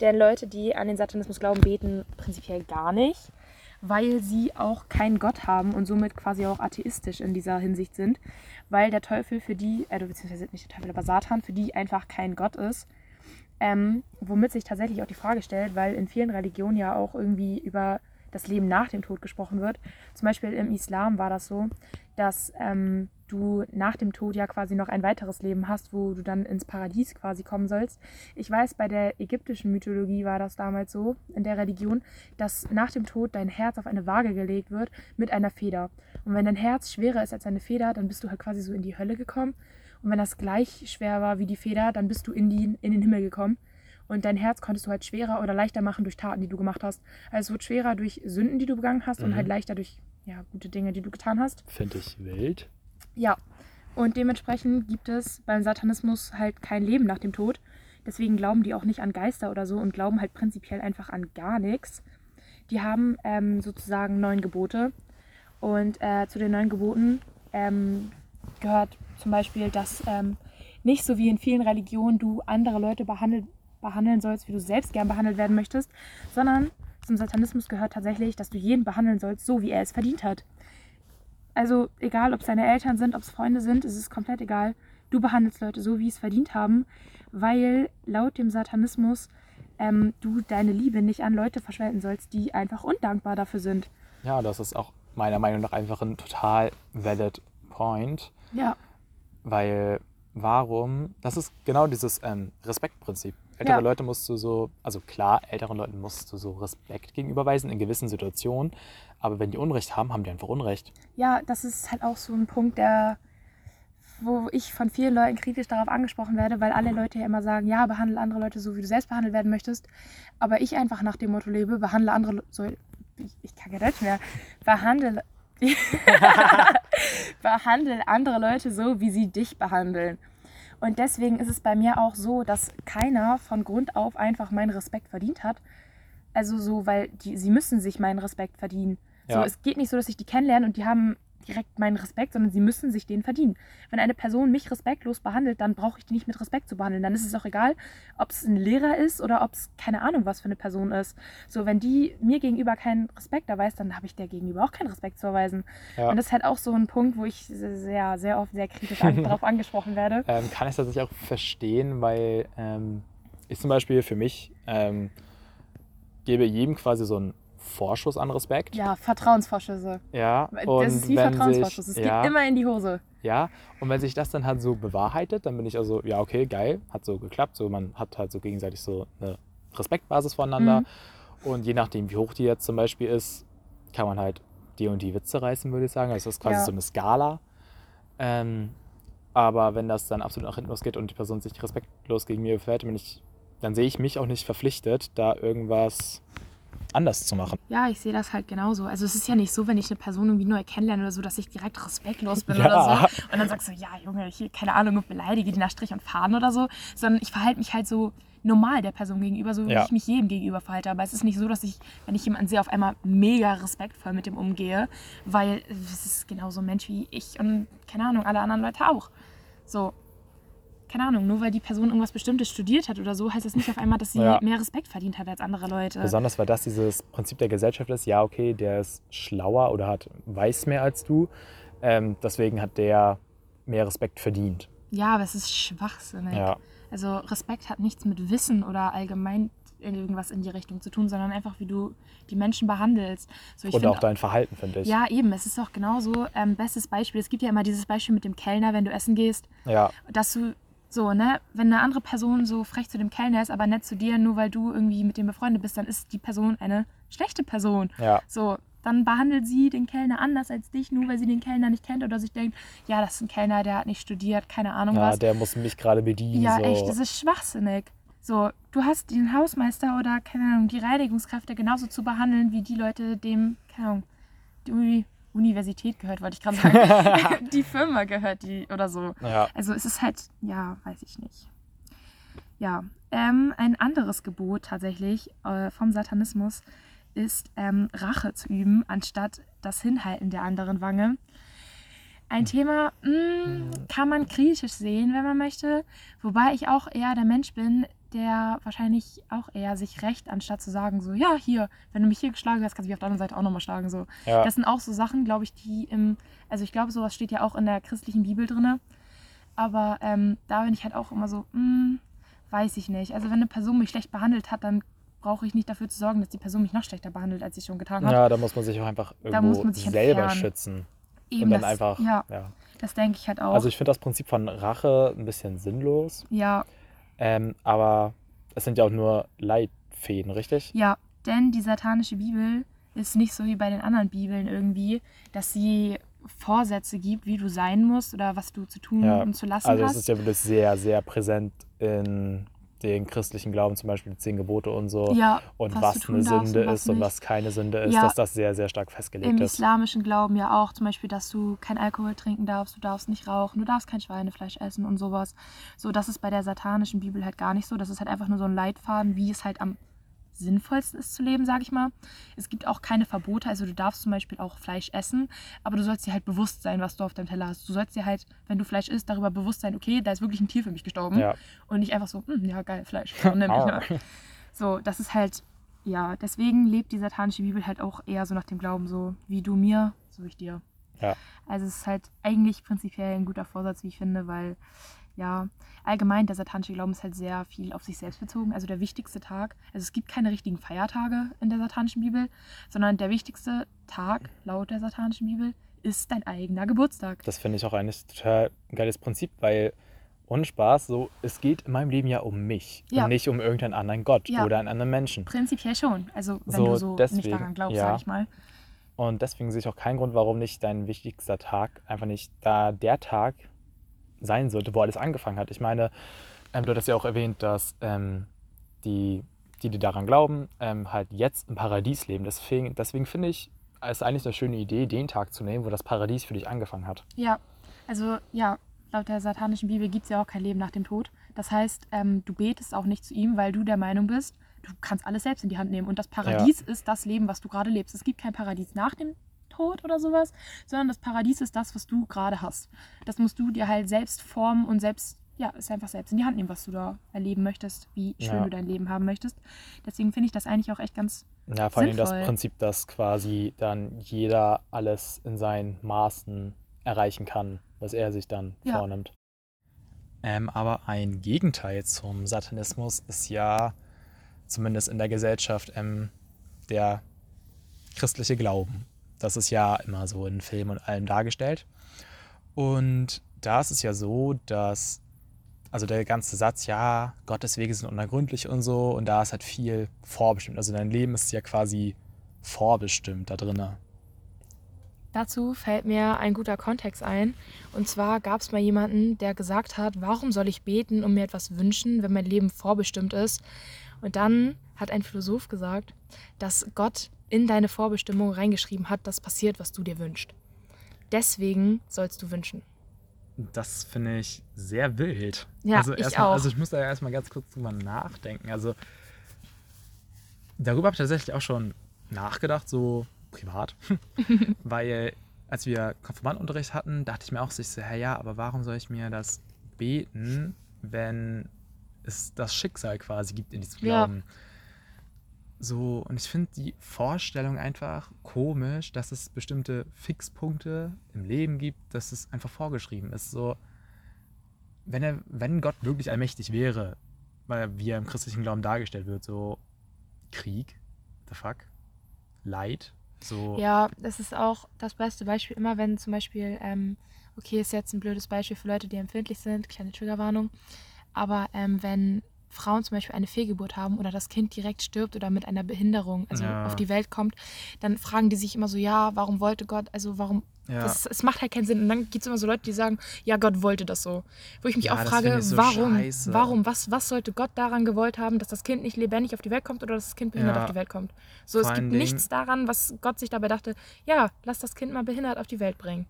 [SPEAKER 2] Denn Leute, die an den Satanismus glauben, beten prinzipiell gar nicht, weil sie auch keinen Gott haben und somit quasi auch atheistisch in dieser Hinsicht sind. Weil der Teufel für die, äh, beziehungsweise nicht der Teufel, aber Satan für die einfach kein Gott ist. Ähm, womit sich tatsächlich auch die Frage stellt, weil in vielen Religionen ja auch irgendwie über das Leben nach dem Tod gesprochen wird. Zum Beispiel im Islam war das so, dass ähm, du nach dem Tod ja quasi noch ein weiteres Leben hast, wo du dann ins Paradies quasi kommen sollst. Ich weiß, bei der ägyptischen Mythologie war das damals so, in der Religion, dass nach dem Tod dein Herz auf eine Waage gelegt wird mit einer Feder. Und wenn dein Herz schwerer ist als eine Feder, dann bist du halt quasi so in die Hölle gekommen. Und wenn das gleich schwer war wie die Feder, dann bist du in, die, in den Himmel gekommen. Und dein Herz konntest du halt schwerer oder leichter machen durch Taten, die du gemacht hast. Also es wird schwerer durch Sünden, die du begangen hast und
[SPEAKER 1] Mhm.
[SPEAKER 2] halt leichter durch ja, gute Dinge, die du getan hast.
[SPEAKER 1] Finde ich wild.
[SPEAKER 2] Ja, und dementsprechend gibt es beim Satanismus halt kein Leben nach dem Tod. Deswegen glauben die auch nicht an Geister oder so und glauben halt prinzipiell einfach an gar nichts. Die haben ähm, sozusagen neun Gebote. Und äh, zu den neun Geboten ähm, gehört zum Beispiel, dass ähm, nicht so wie in vielen Religionen du andere Leute behandelt, behandeln sollst, wie du selbst gern behandelt werden möchtest, sondern zum Satanismus gehört tatsächlich, dass du jeden behandeln sollst, so wie er es verdient hat. Also egal, ob es deine Eltern sind, ob es Freunde sind, es ist komplett egal. Du behandelst Leute so, wie es verdient haben, weil laut dem Satanismus ähm, du deine Liebe nicht an Leute verschwenden sollst, die einfach undankbar dafür sind.
[SPEAKER 1] Ja, das ist auch meiner Meinung nach einfach ein total valid point,
[SPEAKER 2] Ja,
[SPEAKER 1] weil warum, das ist genau dieses ähm, Respektprinzip. Ältere
[SPEAKER 2] Ja.
[SPEAKER 1] Leute musst du so, also klar, älteren Leuten musst du so Respekt gegenüberweisen in gewissen Situationen, aber wenn die Unrecht haben, haben die einfach Unrecht.
[SPEAKER 2] ja, das ist halt auch so ein Punkt, der, wo ich von vielen Leuten kritisch darauf angesprochen werde, weil alle Leute ja immer sagen, ja, behandle andere Leute so, wie du selbst behandelt werden möchtest. Aber ich einfach nach dem Motto lebe, behandle andere so, ich, ich kann kein Deutsch mehr, behandle, behandle andere Leute so, wie sie dich behandeln. Und deswegen ist es bei mir auch so, dass keiner von Grund auf einfach meinen Respekt verdient hat. Also so, weil die, sie müssen sich meinen Respekt verdienen. So,
[SPEAKER 1] Ja.
[SPEAKER 2] es geht nicht so, dass ich die kennenlerne und die haben direkt meinen Respekt, sondern sie müssen sich den verdienen. Wenn eine Person mich respektlos behandelt, dann brauche ich die nicht mit Respekt zu behandeln. Dann ist es auch egal, ob es ein Lehrer ist oder ob es keine Ahnung was für eine Person ist. So, wenn die mir gegenüber keinen Respekt erweist, dann habe ich der gegenüber auch keinen Respekt zu erweisen.
[SPEAKER 1] Ja.
[SPEAKER 2] Und das ist halt auch so ein Punkt, wo ich sehr, sehr oft sehr kritisch an, darauf angesprochen werde.
[SPEAKER 1] Ähm, kann ich tatsächlich auch verstehen, weil ähm, ich zum Beispiel für mich ähm, gebe jedem quasi so einen Vorschuss an Respekt.
[SPEAKER 2] Ja, Vertrauensvorschüsse.
[SPEAKER 1] Ja,
[SPEAKER 2] Das ist wie Vertrauensvorschuss. Es
[SPEAKER 1] sich,
[SPEAKER 2] geht
[SPEAKER 1] ja,
[SPEAKER 2] immer in die Hose.
[SPEAKER 1] ja, und wenn sich das dann halt so bewahrheitet, dann bin ich also, ja, okay, geil, hat so geklappt. So, man hat halt so gegenseitig so eine Respektbasis voneinander.
[SPEAKER 2] Mhm.
[SPEAKER 1] Und je nachdem, wie hoch die jetzt zum Beispiel ist, kann man halt die und die Witze reißen, würde ich sagen. Also das ist quasi
[SPEAKER 2] Ja.
[SPEAKER 1] so eine Skala. Ähm, aber wenn das dann absolut nach hinten losgeht und die Person sich respektlos gegen mir verhält, bin ich, dann sehe ich mich auch nicht verpflichtet, da irgendwas anders zu machen.
[SPEAKER 2] Ja, ich sehe das halt genauso. Also es ist ja nicht so, wenn ich eine Person irgendwie neu kennenlerne oder so, dass ich direkt respektlos bin
[SPEAKER 1] Ja.
[SPEAKER 2] oder so. Und dann sagst du, ja, Junge, ich, keine Ahnung, und beleidige die nach Strich und Faden oder so. Sondern ich verhalte mich halt so normal der Person gegenüber, so wie
[SPEAKER 1] Ja.
[SPEAKER 2] ich mich jedem gegenüber verhalte. Aber es ist nicht so, dass ich, wenn ich jemanden sehe, auf einmal mega respektvoll mit dem umgehe, weil es ist genauso ein Mensch wie ich und, keine Ahnung, alle anderen Leute auch. So, keine Ahnung, nur weil die Person irgendwas Bestimmtes studiert hat oder so, heißt das nicht auf einmal, dass sie
[SPEAKER 1] Ja.
[SPEAKER 2] mehr Respekt verdient hat als andere Leute.
[SPEAKER 1] Besonders weil das dieses Prinzip der Gesellschaft ist, ja, okay, der ist schlauer oder hat weiß mehr als du. Ähm, deswegen hat der mehr Respekt verdient.
[SPEAKER 2] Ja, aber es ist schwachsinnig.
[SPEAKER 1] Ja,
[SPEAKER 2] Also Respekt hat nichts mit Wissen oder allgemein irgendwas in die Richtung zu tun, sondern einfach, wie du die Menschen behandelst. So, find
[SPEAKER 1] auch dein Verhalten, finde ich.
[SPEAKER 2] Ja, eben. Es ist auch genauso. Ähm, bestes Beispiel. Es gibt ja immer dieses Beispiel mit dem Kellner, wenn du essen gehst,
[SPEAKER 1] Ja,
[SPEAKER 2] dass du so, ne, wenn eine andere Person so frech zu dem Kellner ist, aber nett zu dir, nur weil du irgendwie mit dem befreundet bist, dann ist die Person eine schlechte Person.
[SPEAKER 1] ja.
[SPEAKER 2] So, dann behandelt sie den Kellner anders als dich, nur weil sie den Kellner nicht kennt oder sich denkt, ja, das ist ein Kellner, der hat nicht studiert, keine Ahnung
[SPEAKER 1] ja
[SPEAKER 2] was.
[SPEAKER 1] der muss mich gerade bedienen.
[SPEAKER 2] Ja,
[SPEAKER 1] so.
[SPEAKER 2] echt, das ist schwachsinnig. So, du hast den Hausmeister oder, keine Ahnung, die Reinigungskräfte genauso zu behandeln, wie die Leute dem, keine Ahnung, die Universität gehört, wollte ich gerade sagen. die Firma gehört, die oder so.
[SPEAKER 1] Ja,
[SPEAKER 2] Also es ist halt, ja, weiß ich nicht. Ja, ähm, ein anderes Gebot tatsächlich äh, vom Satanismus ist ähm, Rache zu üben, anstatt das Hinhalten der anderen Wange. Ein Thema mh, kann man kritisch sehen, wenn man möchte, wobei ich auch eher der Mensch bin, der wahrscheinlich auch eher sich rächt, anstatt zu sagen, so, ja, hier, wenn du mich hier geschlagen hast, kannst du mich auf der anderen Seite auch nochmal schlagen. So.
[SPEAKER 1] ja.
[SPEAKER 2] Das sind auch so Sachen, glaube ich, die im, also ich glaube, sowas steht ja auch in der christlichen Bibel drin. Aber ähm, da bin ich halt auch immer so, hm, weiß ich nicht. Also wenn eine Person mich schlecht behandelt hat, dann brauche ich nicht dafür zu sorgen, dass die Person mich noch schlechter behandelt, als sie schon getan hat.
[SPEAKER 1] ja, da muss man sich auch einfach
[SPEAKER 2] Da muss
[SPEAKER 1] irgendwo
[SPEAKER 2] man sich
[SPEAKER 1] selber
[SPEAKER 2] entfernen.
[SPEAKER 1] schützen.
[SPEAKER 2] Eben
[SPEAKER 1] und dann
[SPEAKER 2] das,
[SPEAKER 1] einfach,
[SPEAKER 2] Ja,
[SPEAKER 1] ja.
[SPEAKER 2] das denke ich halt auch.
[SPEAKER 1] Also ich finde das Prinzip von Rache ein bisschen sinnlos,
[SPEAKER 2] ja,
[SPEAKER 1] ähm, aber es sind ja auch nur Leitfäden, richtig?
[SPEAKER 2] ja, denn die satanische Bibel ist nicht so wie bei den anderen Bibeln irgendwie, dass sie Vorsätze gibt, wie du sein musst oder was du zu tun
[SPEAKER 1] Ja,
[SPEAKER 2] und zu lassen
[SPEAKER 1] Also es
[SPEAKER 2] hast.
[SPEAKER 1] ist ja wirklich sehr, sehr präsent in den christlichen Glauben, zum Beispiel die zehn Gebote und so.
[SPEAKER 2] ja,
[SPEAKER 1] und
[SPEAKER 2] was
[SPEAKER 1] was, eine Sünde
[SPEAKER 2] und was
[SPEAKER 1] ist und was keine Sünde ist,
[SPEAKER 2] Ja.
[SPEAKER 1] dass das sehr, sehr stark festgelegt
[SPEAKER 2] Im
[SPEAKER 1] ist.
[SPEAKER 2] islamischen Glauben ja auch, zum Beispiel, dass du kein Alkohol trinken darfst, du darfst nicht rauchen, du darfst kein Schweinefleisch essen und sowas. So, das ist bei der satanischen Bibel halt gar nicht so. Das ist halt einfach nur so ein Leitfaden, wie es halt am sinnvollsten ist zu leben, sage ich mal. Es gibt auch keine Verbote, also du darfst zum Beispiel auch Fleisch essen, aber du sollst dir halt bewusst sein, was du auf deinem Teller hast. Du sollst dir halt, wenn du Fleisch isst, darüber bewusst sein, okay, da ist wirklich ein Tier für mich gestorben.
[SPEAKER 1] Ja.
[SPEAKER 2] Und nicht einfach so, "Hm, ja geil, Fleisch. So, das ist halt, ja, deswegen lebt die satanische Bibel halt auch eher so nach dem Glauben, so wie du mir, so ich dir.
[SPEAKER 1] Ja.
[SPEAKER 2] Also es ist halt eigentlich prinzipiell ein guter Vorsatz, wie ich finde, weil ja, allgemein der satanische Glauben ist halt sehr viel auf sich selbst bezogen. Also der wichtigste Tag, also es gibt keine richtigen Feiertage in der satanischen Bibel, sondern der wichtigste Tag laut der satanischen Bibel ist dein eigener Geburtstag.
[SPEAKER 1] Das finde ich auch eigentlich total geiles Prinzip, weil ohne Spaß, so, es geht in meinem Leben ja um mich
[SPEAKER 2] Ja.
[SPEAKER 1] und nicht um irgendeinen anderen Gott
[SPEAKER 2] Ja.
[SPEAKER 1] oder einen anderen Menschen.
[SPEAKER 2] Prinzipiell schon. Also wenn
[SPEAKER 1] So,
[SPEAKER 2] du so
[SPEAKER 1] deswegen,
[SPEAKER 2] nicht daran glaubst,
[SPEAKER 1] ja.
[SPEAKER 2] sag ich mal.
[SPEAKER 1] Und deswegen sehe ich auch keinen Grund, warum nicht dein wichtigster Tag einfach nicht da der Tag sein sollte, wo alles angefangen hat. Ich meine, ähm, du hattest ja auch erwähnt, dass ähm, die, die, die daran glauben, ähm, halt jetzt im Paradies leben. Deswegen, deswegen finde ich, es ist eigentlich eine schöne Idee, den Tag zu nehmen, wo das Paradies für dich angefangen hat.
[SPEAKER 2] Ja, also ja, laut der satanischen Bibel gibt es ja auch kein Leben nach dem Tod. Das heißt, ähm, du betest auch nicht zu ihm, weil du der Meinung bist, du kannst alles selbst in die Hand nehmen. Und das Paradies ist das Leben, was du gerade lebst. Es gibt kein Paradies nach dem Tod oder sowas, sondern das Paradies ist das, was du gerade hast. Das musst du dir halt selbst formen und selbst, ja, ist einfach selbst in die Hand nehmen, was du da erleben möchtest, wie schön
[SPEAKER 1] Ja.
[SPEAKER 2] du dein Leben haben möchtest. Deswegen finde ich das eigentlich auch echt ganz
[SPEAKER 1] Ja, vor allem das. Prinzip, dass quasi dann jeder alles in seinen Maßen erreichen kann, was er sich dann
[SPEAKER 2] Ja.
[SPEAKER 1] vornimmt. Ähm, aber ein Gegenteil zum Satanismus ist ja, zumindest in der Gesellschaft, ähm, der christliche Glauben. Das ist ja immer so in Filmen und allem dargestellt. Und da ist es ja so, dass, also der ganze Satz, ja, Gottes Wege sind unergründlich und so, und da ist halt viel vorbestimmt. Also dein Leben ist ja quasi vorbestimmt da drinne.
[SPEAKER 2] Dazu fällt mir ein guter Kontext ein. Und zwar gab es mal jemanden, der gesagt hat, warum soll ich beten und mir etwas wünschen, wenn mein Leben vorbestimmt ist? Und dann hat ein Philosoph gesagt, dass Gott in deine Vorbestimmung reingeschrieben hat, dass passiert, was du dir wünschst. Deswegen sollst du wünschen.
[SPEAKER 1] Das finde ich sehr wild.
[SPEAKER 2] Ja,
[SPEAKER 1] also
[SPEAKER 2] ich
[SPEAKER 1] erstmal,
[SPEAKER 2] auch.
[SPEAKER 1] Also ich muss da erstmal ganz kurz drüber nachdenken. Also darüber habe ich tatsächlich auch schon nachgedacht, so privat. Weil als wir Konfirmandenunterricht hatten, dachte ich mir auch so, ich so, hey, ja, aber warum soll ich mir das beten, wenn es das Schicksal quasi gibt in diesem
[SPEAKER 2] Ja.
[SPEAKER 1] So, und ich finde die Vorstellung einfach komisch, dass es bestimmte Fixpunkte im Leben gibt, dass es einfach vorgeschrieben ist. So, wenn er, wenn Gott wirklich allmächtig wäre, weil wie er im christlichen Glauben dargestellt wird, so Krieg, the fuck, Leid, so.
[SPEAKER 2] Ja, das ist auch das beste Beispiel. Immer wenn zum Beispiel, ähm, okay, ist jetzt ein blödes Beispiel für Leute, die empfindlich sind, kleine Triggerwarnung, aber ähm, wenn Frauen zum Beispiel eine Fehlgeburt haben oder das Kind direkt stirbt oder mit einer Behinderung also
[SPEAKER 1] Ja.
[SPEAKER 2] auf die Welt kommt, dann fragen die sich immer so, ja, warum wollte Gott, also warum,
[SPEAKER 1] Ja.
[SPEAKER 2] das, es macht halt keinen Sinn. Und dann gibt es immer so Leute, die sagen, ja, Gott wollte das so. Wo ich mich
[SPEAKER 1] Ja,
[SPEAKER 2] auch frage,
[SPEAKER 1] so
[SPEAKER 2] warum,
[SPEAKER 1] scheiße.
[SPEAKER 2] warum, was, was sollte Gott daran gewollt haben, dass das Kind nicht lebendig auf die Welt kommt oder dass das Kind behindert auf die Welt kommt? So, es
[SPEAKER 1] Vor
[SPEAKER 2] gibt
[SPEAKER 1] allen
[SPEAKER 2] nichts daran, was Gott sich dabei dachte, ja, lass das Kind mal behindert auf die Welt bringen.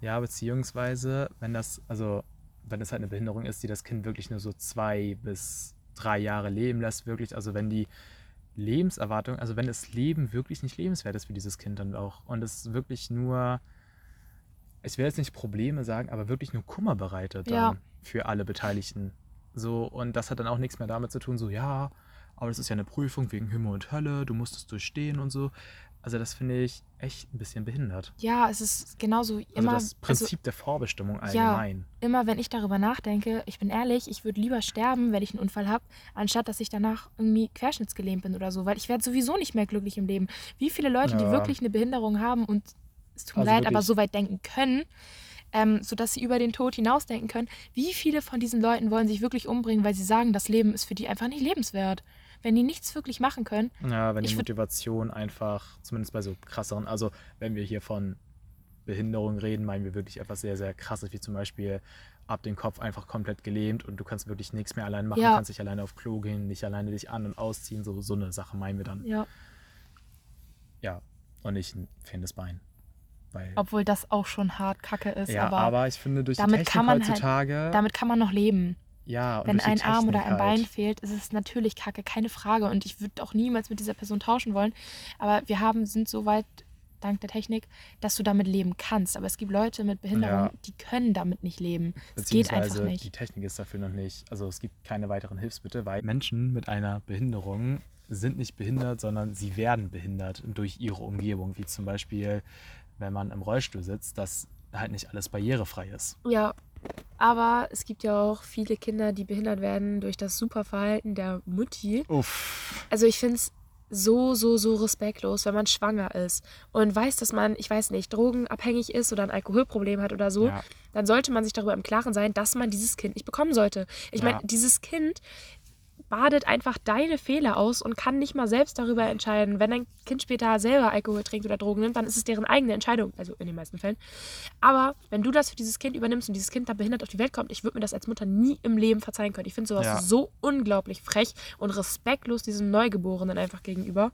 [SPEAKER 1] Ja, beziehungsweise, wenn das, also, wenn es halt eine Behinderung ist, die das Kind wirklich nur so zwei bis drei Jahre leben lässt, wirklich, also wenn die Lebenserwartung, also wenn das Leben wirklich nicht lebenswert ist für dieses Kind dann auch und es wirklich nur, ich will jetzt nicht Probleme sagen, aber wirklich nur Kummer bereitet
[SPEAKER 2] Ja.
[SPEAKER 1] für alle Beteiligten. So, und das hat dann auch nichts mehr damit zu tun, so, ja, aber das ist ja eine Prüfung wegen Himmel und Hölle, du musst es durchstehen und so. Also das finde ich echt ein bisschen behindert.
[SPEAKER 2] Ja, es ist genauso
[SPEAKER 1] Also
[SPEAKER 2] immer.
[SPEAKER 1] das Prinzip der Vorbestimmung
[SPEAKER 2] ja.
[SPEAKER 1] allgemein.
[SPEAKER 2] immer wenn ich darüber nachdenke, ich bin ehrlich, ich würde lieber sterben, wenn ich einen Unfall habe, anstatt dass ich danach irgendwie querschnittsgelähmt bin oder so, weil ich werde sowieso nicht mehr glücklich im Leben. Wie viele Leute, die
[SPEAKER 1] Ja.
[SPEAKER 2] wirklich eine Behinderung haben und es tut mir
[SPEAKER 1] Also
[SPEAKER 2] leid, aber
[SPEAKER 1] wirklich-
[SPEAKER 2] so weit denken können, ähm, sodass sie über den Tod hinausdenken können, wie viele von diesen Leuten wollen sich wirklich umbringen, weil sie sagen, das Leben ist für die einfach nicht lebenswert. Wenn die nichts wirklich machen können,
[SPEAKER 1] Ja, wenn die Motivation einfach, zumindest bei so krasseren, also wenn wir hier von Behinderung reden, meinen wir wirklich etwas sehr, sehr krasses, wie zum Beispiel ab den Kopf einfach komplett gelähmt und du kannst wirklich nichts mehr allein machen,
[SPEAKER 2] Ja.
[SPEAKER 1] kannst nicht alleine auf Klo gehen, nicht alleine dich an- und ausziehen, so, so eine Sache meinen wir dann.
[SPEAKER 2] ja,
[SPEAKER 1] Ja, und nicht ein fehlendes Bein. Weil,
[SPEAKER 2] obwohl das auch schon hart kacke ist,
[SPEAKER 1] ja,
[SPEAKER 2] aber,
[SPEAKER 1] aber, ich finde, durch die Technik
[SPEAKER 2] kann man halt-
[SPEAKER 1] heutzutage,
[SPEAKER 2] damit kann man noch leben.
[SPEAKER 1] Ja, und
[SPEAKER 2] Wenn ein Arm oder ein Bein
[SPEAKER 1] halt.
[SPEAKER 2] fehlt, ist es natürlich kacke, keine Frage. Und ich würde auch niemals mit dieser Person tauschen wollen. Aber wir haben, sind so weit, dank der Technik, dass du damit leben kannst. Aber es gibt Leute mit Behinderung,
[SPEAKER 1] Ja.
[SPEAKER 2] die können damit nicht leben. Es geht einfach
[SPEAKER 1] Beziehungsweise
[SPEAKER 2] nicht.
[SPEAKER 1] Die Technik ist dafür noch nicht, also es gibt keine weiteren Hilfsmittel, weil Menschen mit einer Behinderung sind nicht behindert, sondern sie werden behindert durch ihre Umgebung, wie zum Beispiel, wenn man im Rollstuhl sitzt, dass halt nicht alles barrierefrei ist.
[SPEAKER 2] Ja, aber es gibt ja auch viele Kinder, die behindert werden durch das Superverhalten der Mutti.
[SPEAKER 1] Uff.
[SPEAKER 2] Also ich finde es so, so, so respektlos, wenn man schwanger ist und weiß, dass man, ich weiß nicht, drogenabhängig ist oder ein Alkoholproblem hat oder so,
[SPEAKER 1] Ja,
[SPEAKER 2] dann sollte man sich darüber im Klaren sein, dass man dieses Kind nicht bekommen sollte. Ich
[SPEAKER 1] Ja.
[SPEAKER 2] meine, dieses Kind badet einfach deine Fehler aus und kann nicht mal selbst darüber entscheiden. Wenn ein Kind später selber Alkohol trinkt oder Drogen nimmt, dann ist es deren eigene Entscheidung, also in den meisten Fällen. Aber wenn du das für dieses Kind übernimmst und dieses Kind dann behindert auf die Welt kommt, ich würde mir das als Mutter nie im Leben verzeihen können. Ich finde sowas
[SPEAKER 1] Ja.
[SPEAKER 2] so unglaublich frech und respektlos diesem Neugeborenen einfach gegenüber.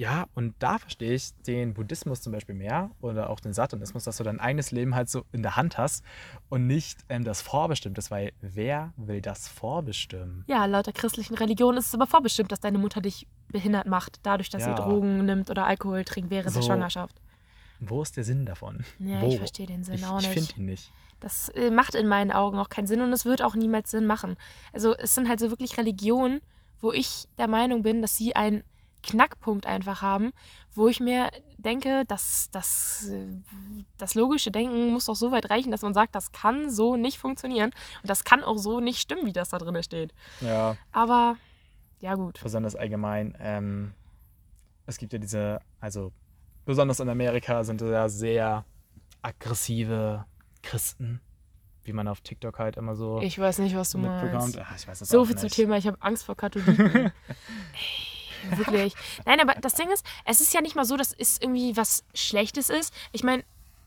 [SPEAKER 1] Ja, und da verstehe ich den Buddhismus zum Beispiel mehr oder auch den Satanismus, dass du dein eigenes Leben halt so in der Hand hast und nicht ähm, das vorbestimmt ist, weil wer will das vorbestimmen?
[SPEAKER 2] Ja, laut der christlichen Religion ist es aber vorbestimmt, dass deine Mutter dich behindert macht, dadurch, dass sie
[SPEAKER 1] Ja.
[SPEAKER 2] Drogen nimmt oder Alkohol trinkt während der
[SPEAKER 1] So.
[SPEAKER 2] Schwangerschaft.
[SPEAKER 1] Wo ist der Sinn davon?
[SPEAKER 2] Ja,
[SPEAKER 1] Wo?
[SPEAKER 2] ich verstehe den Sinn
[SPEAKER 1] Ich,
[SPEAKER 2] auch
[SPEAKER 1] ich
[SPEAKER 2] nicht.
[SPEAKER 1] finde ihn nicht.
[SPEAKER 2] Das äh, macht in meinen Augen auch keinen Sinn und es wird auch niemals Sinn machen. Also es sind halt so wirklich Religionen, wo ich der Meinung bin, dass sie einen Knackpunkt einfach haben, wo ich mir denke, dass das, das logische Denken muss doch so weit reichen, dass man sagt, das kann so nicht funktionieren und das kann auch so nicht stimmen, wie das da drin steht.
[SPEAKER 1] Ja,
[SPEAKER 2] Aber ja gut.
[SPEAKER 1] besonders allgemein. Ähm, es gibt ja diese, also besonders in Amerika sind ja sehr aggressive Christen, wie man auf TikTok halt immer so
[SPEAKER 2] Ich weiß nicht, was du meinst.
[SPEAKER 1] Ach, ich weiß das
[SPEAKER 2] So viel zum
[SPEAKER 1] nicht.
[SPEAKER 2] Thema, ich habe Angst vor Katholiken. Ey, wirklich. Nein, aber das Ding ist, es ist ja nicht mal so, dass es irgendwie was Schlechtes ist. Ich meine,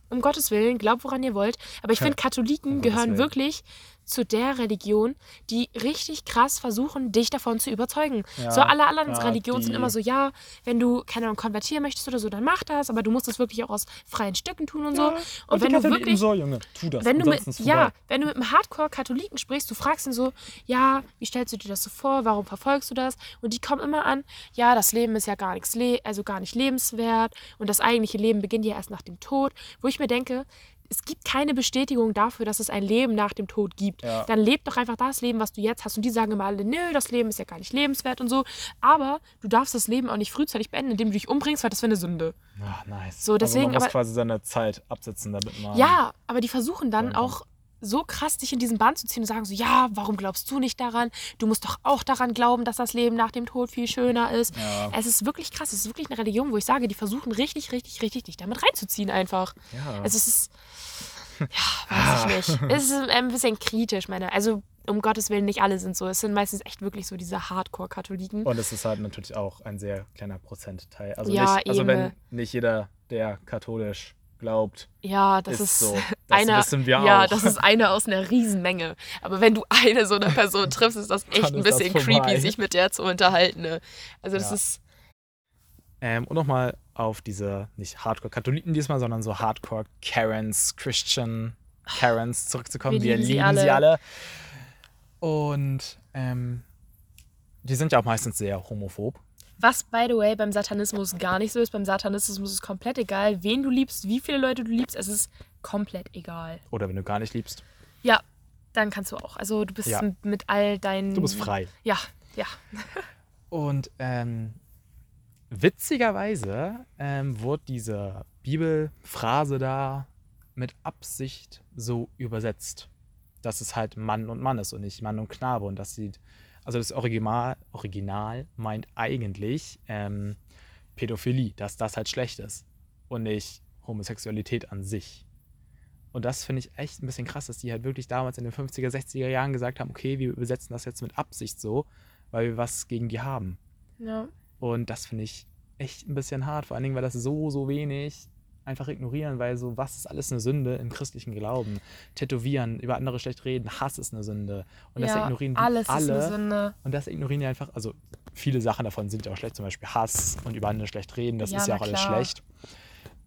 [SPEAKER 2] um Gottes Willen, glaubt, woran ihr wollt. Aber ich finde, Katholiken
[SPEAKER 1] Um
[SPEAKER 2] gehören wirklich zu der Religion, die richtig krass versuchen, dich davon zu überzeugen.
[SPEAKER 1] Ja,
[SPEAKER 2] so alle anderen
[SPEAKER 1] ja,
[SPEAKER 2] Religionen sind immer so, ja, wenn du, keine Ahnung, konvertieren möchtest oder so, dann mach das, aber du musst das wirklich auch aus freien Stücken tun und so.
[SPEAKER 1] Ja,
[SPEAKER 2] Und, wenn du wirklich
[SPEAKER 1] so, Junge, tu das.
[SPEAKER 2] wenn du mit, ja, wenn du mit einem Hardcore-Katholiken sprichst, du fragst ihn so, ja, wie stellst du dir das so vor, warum verfolgst du das? Und die kommen immer an, ja, das Leben ist ja gar nichts, also gar nicht lebenswert und das eigentliche Leben beginnt ja erst nach dem Tod, wo ich mir denke, es gibt keine Bestätigung dafür, dass es ein Leben nach dem Tod gibt.
[SPEAKER 1] Ja.
[SPEAKER 2] Dann leb doch einfach das Leben, was du jetzt hast. Und die sagen immer alle, nö, das Leben ist ja gar nicht lebenswert und so. Aber du darfst das Leben auch nicht frühzeitig beenden, indem du dich umbringst, weil das wäre eine Sünde.
[SPEAKER 1] Ach, nice.
[SPEAKER 2] So, deswegen,
[SPEAKER 1] also man muss
[SPEAKER 2] aber-
[SPEAKER 1] quasi seine Zeit absitzen, damit man.
[SPEAKER 2] Ja, aber die versuchen dann auch so krass, dich in diesen Bann zu ziehen und sagen so, ja, warum glaubst du nicht daran? Du musst doch auch daran glauben, dass das Leben nach dem Tod viel schöner ist.
[SPEAKER 1] Ja.
[SPEAKER 2] Es ist wirklich krass. Es ist wirklich eine Religion, wo ich sage, die versuchen richtig, richtig, richtig dich damit reinzuziehen einfach.
[SPEAKER 1] Ja.
[SPEAKER 2] Also es ist, ja, weiß ich nicht. Es ist ein bisschen kritisch, meine. Also um Gottes Willen, nicht alle sind so. Es sind meistens echt wirklich so diese Hardcore-Katholiken.
[SPEAKER 1] Und es ist halt natürlich auch ein sehr kleiner Prozentteil. Also,
[SPEAKER 2] Ja,
[SPEAKER 1] nicht, also
[SPEAKER 2] eben.
[SPEAKER 1] wenn nicht jeder, der katholisch glaubt,
[SPEAKER 2] Ja, das
[SPEAKER 1] ist
[SPEAKER 2] ist,
[SPEAKER 1] so. Das
[SPEAKER 2] einer,
[SPEAKER 1] wissen wir
[SPEAKER 2] ja,
[SPEAKER 1] auch.
[SPEAKER 2] das ist eine aus einer Riesenmenge. Aber wenn du eine so eine Person triffst, ist das echt ein bisschen creepy, sich mit der zu unterhalten. Ne? Also das
[SPEAKER 1] Ja.
[SPEAKER 2] ist,
[SPEAKER 1] Ähm, und nochmal auf diese, nicht Hardcore-Katholiken diesmal, sondern so Hardcore-Karens, Christian Karens zurückzukommen.
[SPEAKER 2] Wir
[SPEAKER 1] Wir,
[SPEAKER 2] lieben sie
[SPEAKER 1] lieben
[SPEAKER 2] alle.
[SPEAKER 1] sie alle. Und ähm, die sind ja auch meistens sehr homophob.
[SPEAKER 2] Was, by the way, beim Satanismus gar nicht so ist. Beim Satanismus ist es komplett egal, wen du liebst, wie viele Leute du liebst. Es ist komplett egal.
[SPEAKER 1] Oder wenn du gar nicht liebst,
[SPEAKER 2] Ja, dann kannst du auch. Also du bist
[SPEAKER 1] Ja.
[SPEAKER 2] mit all deinen...
[SPEAKER 1] du bist frei.
[SPEAKER 2] Ja, ja.
[SPEAKER 1] Und ähm, witzigerweise ähm, wurde diese Bibelphrase da mit Absicht so übersetzt, dass es halt Mann und Mann ist und nicht Mann und Knabe. Und das sieht, also das Original, Original meint eigentlich ähm, Pädophilie, dass das halt schlecht ist und nicht Homosexualität an sich. Und das finde ich echt ein bisschen krass, dass die halt wirklich damals in den 50er, 60er Jahren gesagt haben, okay, wir übersetzen das jetzt mit Absicht so, weil wir was gegen die haben.
[SPEAKER 2] ja.
[SPEAKER 1] Und das finde ich echt ein bisschen hart, vor allen Dingen, weil das so, so wenig einfach ignorieren, weil so, was ist alles eine Sünde im christlichen Glauben? Tätowieren, über andere schlecht reden, Hass ist eine Sünde. Und das
[SPEAKER 2] ja,
[SPEAKER 1] ignorieren die
[SPEAKER 2] alles
[SPEAKER 1] alle.
[SPEAKER 2] ist eine Sünde.
[SPEAKER 1] Und das ignorieren die einfach, also viele Sachen davon sind ja auch schlecht, zum Beispiel Hass und über andere schlecht reden, das
[SPEAKER 2] Ja,
[SPEAKER 1] ist ja auch alles
[SPEAKER 2] klar.
[SPEAKER 1] schlecht.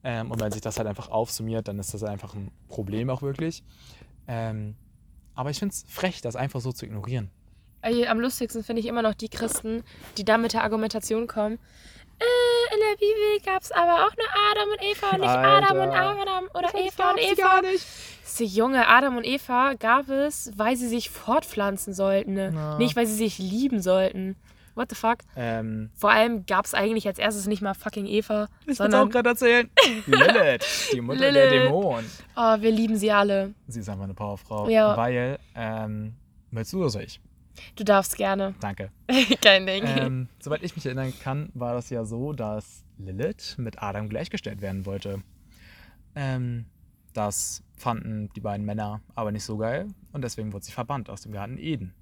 [SPEAKER 1] Ähm, und wenn sich das halt einfach aufsummiert, dann ist das einfach ein Problem auch wirklich. Ähm, aber ich finde es frech, das einfach so zu ignorieren.
[SPEAKER 2] Am lustigsten finde ich immer noch die Christen, die da mit der Argumentation kommen. Äh, in der Bibel gab es aber auch nur Adam und Eva und nicht Adam und
[SPEAKER 1] Alter.
[SPEAKER 2] Adam oder
[SPEAKER 1] Das
[SPEAKER 2] Eva und Eva.
[SPEAKER 1] gar nicht.
[SPEAKER 2] So, Junge, Adam und Eva gab es, weil sie sich fortpflanzen sollten. Ne?
[SPEAKER 1] Na.
[SPEAKER 2] Nicht, weil sie sich lieben sollten. What the fuck?
[SPEAKER 1] Ähm,
[SPEAKER 2] Vor allem gab es eigentlich als erstes nicht mal fucking Eva,
[SPEAKER 1] Ich wollte
[SPEAKER 2] sondern
[SPEAKER 1] auch gerade erzählen. Lilith, die Mutter der
[SPEAKER 2] Lilith.
[SPEAKER 1] Dämonen.
[SPEAKER 2] oh, wir lieben sie alle.
[SPEAKER 1] Sie ist einfach eine Powerfrau.
[SPEAKER 2] Ja.
[SPEAKER 1] Weil, ähm, willst du oder soll ich?
[SPEAKER 2] Du darfst gerne.
[SPEAKER 1] Danke.
[SPEAKER 2] Kein Ding.
[SPEAKER 1] ähm, soweit ich mich erinnern kann, war das ja so, dass Lilith mit Adam gleichgestellt werden wollte. Ähm, das fanden die beiden Männer aber nicht so geil und deswegen wurde sie verbannt aus dem Garten Eden.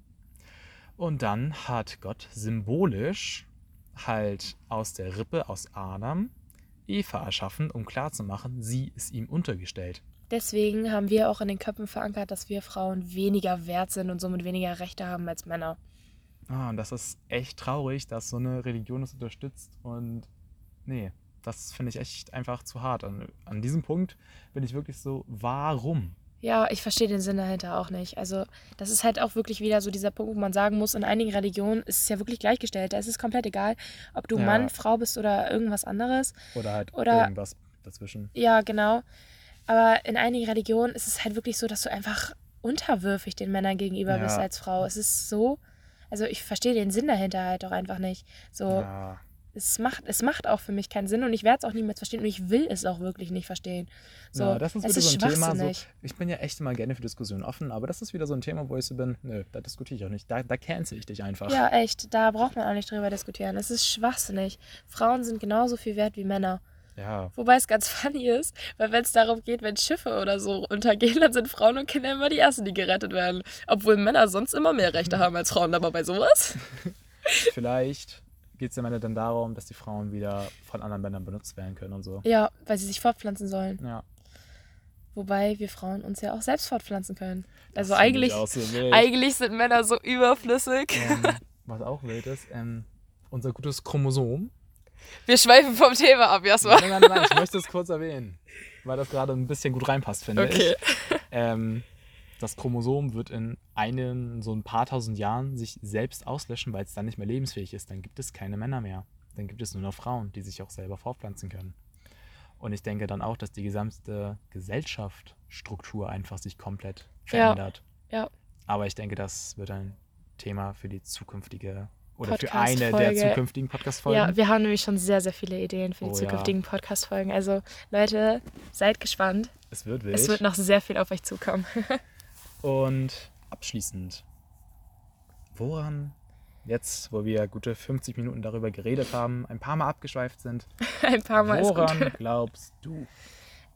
[SPEAKER 1] Und dann hat Gott symbolisch halt aus der Rippe aus Adam Eva erschaffen, um klarzumachen, sie ist ihm untergestellt.
[SPEAKER 2] Deswegen haben wir auch in den Köpfen verankert, dass wir Frauen weniger wert sind und somit weniger Rechte haben als Männer.
[SPEAKER 1] Ah, und das ist echt traurig, dass so eine Religion das unterstützt. Und nee, das finde ich echt einfach zu hart. An, an diesem Punkt bin ich wirklich so, warum?
[SPEAKER 2] Ja, ich verstehe den Sinn dahinter auch nicht. Also, das ist halt auch wirklich wieder so dieser Punkt, wo man sagen muss, in einigen Religionen ist es ja wirklich gleichgestellt. Da ist es komplett egal, ob du
[SPEAKER 1] Ja.
[SPEAKER 2] Mann, Frau bist oder irgendwas anderes.
[SPEAKER 1] Oder halt
[SPEAKER 2] Oder-
[SPEAKER 1] irgendwas dazwischen.
[SPEAKER 2] Ja, genau. Aber in einigen Religionen ist es halt wirklich so, dass du einfach unterwürfig den Männern gegenüber
[SPEAKER 1] Ja.
[SPEAKER 2] bist als Frau. Es ist so, also ich verstehe den Sinn dahinter halt auch einfach nicht. So,
[SPEAKER 1] Ja,
[SPEAKER 2] es macht, es macht auch für mich keinen Sinn und ich werde es auch niemals verstehen und ich will es auch wirklich nicht verstehen. So,
[SPEAKER 1] ja, das ist
[SPEAKER 2] es
[SPEAKER 1] wieder
[SPEAKER 2] ist
[SPEAKER 1] so ein Thema. So,
[SPEAKER 2] schwachsinnig.
[SPEAKER 1] ich bin ja echt immer gerne für Diskussionen offen, aber das ist wieder so ein Thema, wo ich so bin, nö, da diskutiere ich auch nicht. Da, da cancel ich dich einfach.
[SPEAKER 2] Ja, echt, da braucht man auch nicht drüber diskutieren. Es ist schwachsinnig. Frauen sind genauso viel wert wie Männer.
[SPEAKER 1] Ja,
[SPEAKER 2] Wobei es ganz funny ist, weil wenn es darum geht, wenn Schiffe oder so untergehen, dann sind Frauen und Kinder immer die Ersten, die gerettet werden. Obwohl Männer sonst immer mehr Rechte haben als Frauen. Aber bei sowas?
[SPEAKER 1] vielleicht geht es am Ende dann darum, dass die Frauen wieder von anderen Männern benutzt werden können und so.
[SPEAKER 2] Ja, weil sie sich fortpflanzen sollen.
[SPEAKER 1] Ja.
[SPEAKER 2] Wobei wir Frauen uns ja auch selbst fortpflanzen können. Also
[SPEAKER 1] das
[SPEAKER 2] eigentlich,
[SPEAKER 1] so
[SPEAKER 2] eigentlich sind Männer so überflüssig.
[SPEAKER 1] ähm, was auch wild ist, ähm, unser gutes Chromosom.
[SPEAKER 2] Wir schweifen vom Thema ab, Jasper.
[SPEAKER 1] Nein, nein, nein, nein, ich möchte es kurz erwähnen, weil das gerade ein bisschen gut reinpasst, finde
[SPEAKER 2] Okay.
[SPEAKER 1] ich. Ähm, das Chromosom wird in einen, so ein paar tausend Jahren sich selbst auslöschen, weil es dann nicht mehr lebensfähig ist. Dann gibt es keine Männer mehr. Dann gibt es nur noch Frauen, die sich auch selber fortpflanzen können. Und ich denke dann auch, dass die gesamte Gesellschaftsstruktur einfach sich komplett
[SPEAKER 2] Ja,
[SPEAKER 1] verändert.
[SPEAKER 2] ja.
[SPEAKER 1] Aber ich denke, das wird ein Thema für die zukünftige oder für eine der zukünftigen Podcast-Folgen.
[SPEAKER 2] Ja, wir haben nämlich schon sehr, sehr viele Ideen für die
[SPEAKER 1] Oh ja.
[SPEAKER 2] zukünftigen Podcast-Folgen. Also, Leute, seid gespannt.
[SPEAKER 1] es wird wild.
[SPEAKER 2] Es wird noch sehr viel auf euch zukommen.
[SPEAKER 1] Und abschließend, woran jetzt, wo wir gute 50 Minuten darüber geredet haben, ein paar Mal abgeschweift sind,
[SPEAKER 2] Ein paar Mal
[SPEAKER 1] woran glaubst du?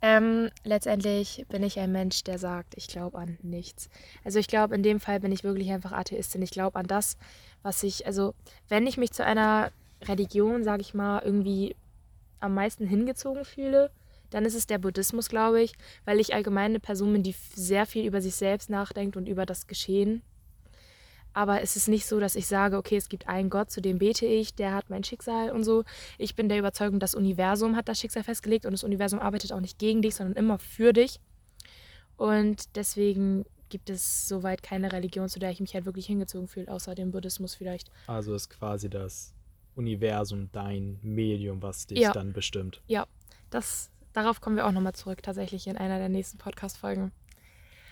[SPEAKER 2] Ähm, letztendlich bin ich ein Mensch, der sagt, ich glaube an nichts. Also ich glaube, in dem Fall bin ich wirklich einfach Atheistin. Ich glaube an das, was ich, also wenn ich mich zu einer Religion, sage ich mal, irgendwie am meisten hingezogen fühle, dann ist es der Buddhismus, glaube ich, weil ich allgemein eine Person bin, die sehr viel über sich selbst nachdenkt und über das Geschehen. Aber es ist nicht so, dass ich sage, okay, es gibt einen Gott, zu dem bete ich, der hat mein Schicksal und so. Ich bin der Überzeugung, das Universum hat das Schicksal festgelegt und das Universum arbeitet auch nicht gegen dich, sondern immer für dich. Und deswegen gibt es soweit keine Religion, zu der ich mich halt wirklich hingezogen fühle, außer dem Buddhismus vielleicht.
[SPEAKER 1] Also ist quasi das Universum dein Medium, was dich
[SPEAKER 2] Ja.
[SPEAKER 1] dann bestimmt.
[SPEAKER 2] Das, darauf kommen wir auch nochmal zurück, tatsächlich in einer der nächsten Podcast-Folgen.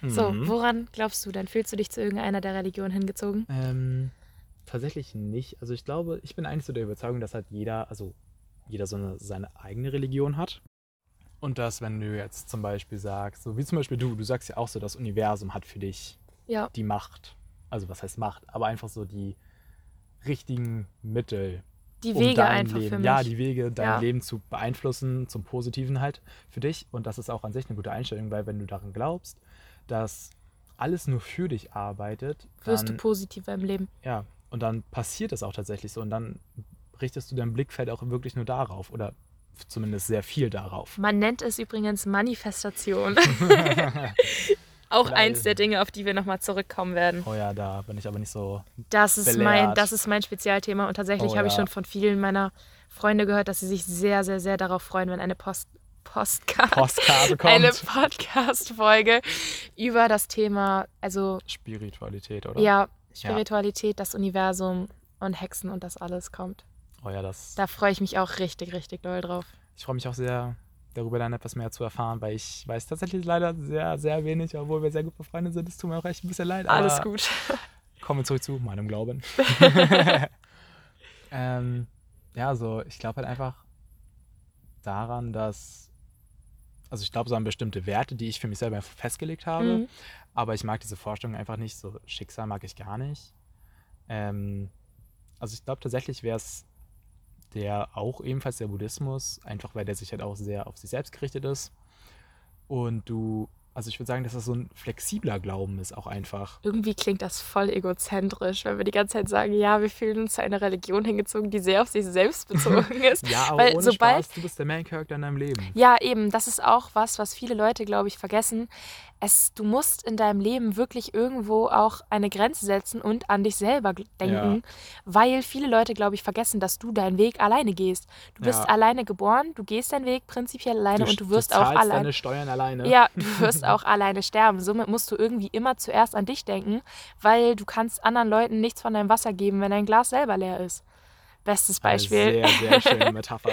[SPEAKER 2] So,
[SPEAKER 1] Mhm.
[SPEAKER 2] woran glaubst du denn? Fühlst du dich zu irgendeiner der Religionen hingezogen?
[SPEAKER 1] Ähm, tatsächlich nicht. Also ich glaube, ich bin eigentlich so der Überzeugung, dass halt jeder, also jeder so eine, seine eigene Religion hat. Und dass, wenn du jetzt zum Beispiel sagst, so wie zum Beispiel du, du sagst ja auch so, das Universum hat für dich
[SPEAKER 2] Ja,
[SPEAKER 1] die Macht. Also was heißt Macht? Aber einfach so die richtigen Mittel,
[SPEAKER 2] die
[SPEAKER 1] um
[SPEAKER 2] Wege
[SPEAKER 1] dein
[SPEAKER 2] einfach
[SPEAKER 1] Leben,
[SPEAKER 2] für mich.
[SPEAKER 1] ja, die Wege, dein
[SPEAKER 2] Ja.
[SPEAKER 1] Leben zu beeinflussen, zum Positiven halt für dich. Und das ist auch an sich eine gute Einstellung, weil wenn du daran glaubst, dass alles nur für dich arbeitet,
[SPEAKER 2] Wirst du
[SPEAKER 1] dann,
[SPEAKER 2] positiver im Leben.
[SPEAKER 1] ja, und dann passiert es auch tatsächlich so. Und dann richtest du dein Blickfeld auch wirklich nur darauf oder zumindest sehr viel darauf.
[SPEAKER 2] Man nennt es übrigens Manifestation. Auch
[SPEAKER 1] Geil.
[SPEAKER 2] eins der Dinge, auf die wir nochmal zurückkommen werden.
[SPEAKER 1] Oh ja, da bin ich aber nicht so.
[SPEAKER 2] Das ist,
[SPEAKER 1] Belehrt.
[SPEAKER 2] mein, das ist mein Spezialthema und tatsächlich
[SPEAKER 1] Oh
[SPEAKER 2] habe ich
[SPEAKER 1] ja.
[SPEAKER 2] schon von vielen meiner Freunde gehört, dass sie sich sehr, sehr, sehr darauf freuen, wenn eine Post, Postkarte,
[SPEAKER 1] Postkarte kommt.
[SPEAKER 2] eine Podcast-Folge über das Thema, also
[SPEAKER 1] Spiritualität, oder?
[SPEAKER 2] ja, Spiritualität, das Universum und Hexen und das alles kommt.
[SPEAKER 1] Oh ja, das.
[SPEAKER 2] Da freue ich mich auch richtig, richtig doll drauf.
[SPEAKER 1] Ich freue mich auch sehr, darüber dann etwas mehr zu erfahren, weil ich weiß tatsächlich leider sehr, sehr wenig, obwohl wir sehr gut befreundet sind. Es tut mir auch echt ein bisschen leid.
[SPEAKER 2] Alles gut.
[SPEAKER 1] Kommen wir zurück zu meinem Glauben. ähm, ja, also ich glaube halt einfach daran, dass, also ich glaube so an bestimmte Werte, die ich für mich selber festgelegt habe,
[SPEAKER 2] Mhm.
[SPEAKER 1] aber ich mag diese Vorstellung einfach nicht. So Schicksal mag ich gar nicht. Ähm, also ich glaube tatsächlich wäre es der auch ebenfalls der Buddhismus, einfach weil der sich halt auch sehr auf sich selbst gerichtet ist. Und du, also ich würde sagen, dass das so ein flexibler Glauben ist, auch einfach.
[SPEAKER 2] Irgendwie klingt das voll egozentrisch, wenn wir die ganze Zeit sagen, ja, wir fühlen uns zu einer Religion hingezogen, die sehr auf sich selbst bezogen ist.
[SPEAKER 1] Ja, aber
[SPEAKER 2] Weil
[SPEAKER 1] ohne
[SPEAKER 2] sobald-
[SPEAKER 1] Spaß, du bist der Main Character in deinem Leben.
[SPEAKER 2] Ja, eben, das ist auch was, was viele Leute, glaube ich, vergessen. Es, du musst in deinem Leben wirklich irgendwo auch eine Grenze setzen und an dich selber denken, weil viele Leute, glaube ich, vergessen, dass du deinen Weg alleine gehst. Du bist
[SPEAKER 1] Ja.
[SPEAKER 2] alleine geboren, du gehst deinen Weg prinzipiell alleine und du wirst
[SPEAKER 1] du
[SPEAKER 2] auch alleine.
[SPEAKER 1] deine Steuern alleine.
[SPEAKER 2] Ja, du wirst auch alleine sterben. Somit musst du irgendwie immer zuerst an dich denken, weil du kannst anderen Leuten nichts von deinem Wasser geben, wenn dein Glas selber leer ist. Bestes
[SPEAKER 1] Eine
[SPEAKER 2] Beispiel.
[SPEAKER 1] Sehr, sehr schöne Metapher.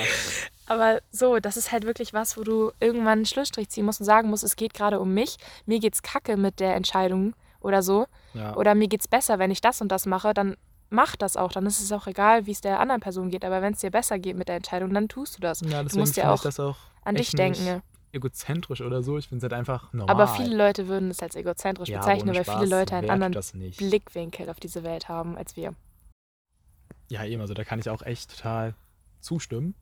[SPEAKER 2] Aber so, das ist halt wirklich was, wo du irgendwann einen Schlussstrich ziehen musst und sagen musst, es geht gerade um mich. Mir geht's kacke mit der Entscheidung oder so.
[SPEAKER 1] Ja.
[SPEAKER 2] Oder mir geht's besser, wenn ich das und das mache, dann mach das auch. Dann ist es auch egal, wie es der anderen Person geht. Aber wenn es dir besser geht mit der Entscheidung, dann tust du das.
[SPEAKER 1] ja, deswegen
[SPEAKER 2] musst ja auch
[SPEAKER 1] das auch
[SPEAKER 2] An dich denken.
[SPEAKER 1] Egozentrisch oder so. Ich finde es halt einfach normal.
[SPEAKER 2] Aber viele Leute würden es als egozentrisch
[SPEAKER 1] ja,
[SPEAKER 2] bezeichnen, weil
[SPEAKER 1] Spaß,
[SPEAKER 2] viele Leute einen anderen. Blickwinkel auf diese Welt haben als wir.
[SPEAKER 1] Ja, eben, also da kann ich auch echt total zustimmen.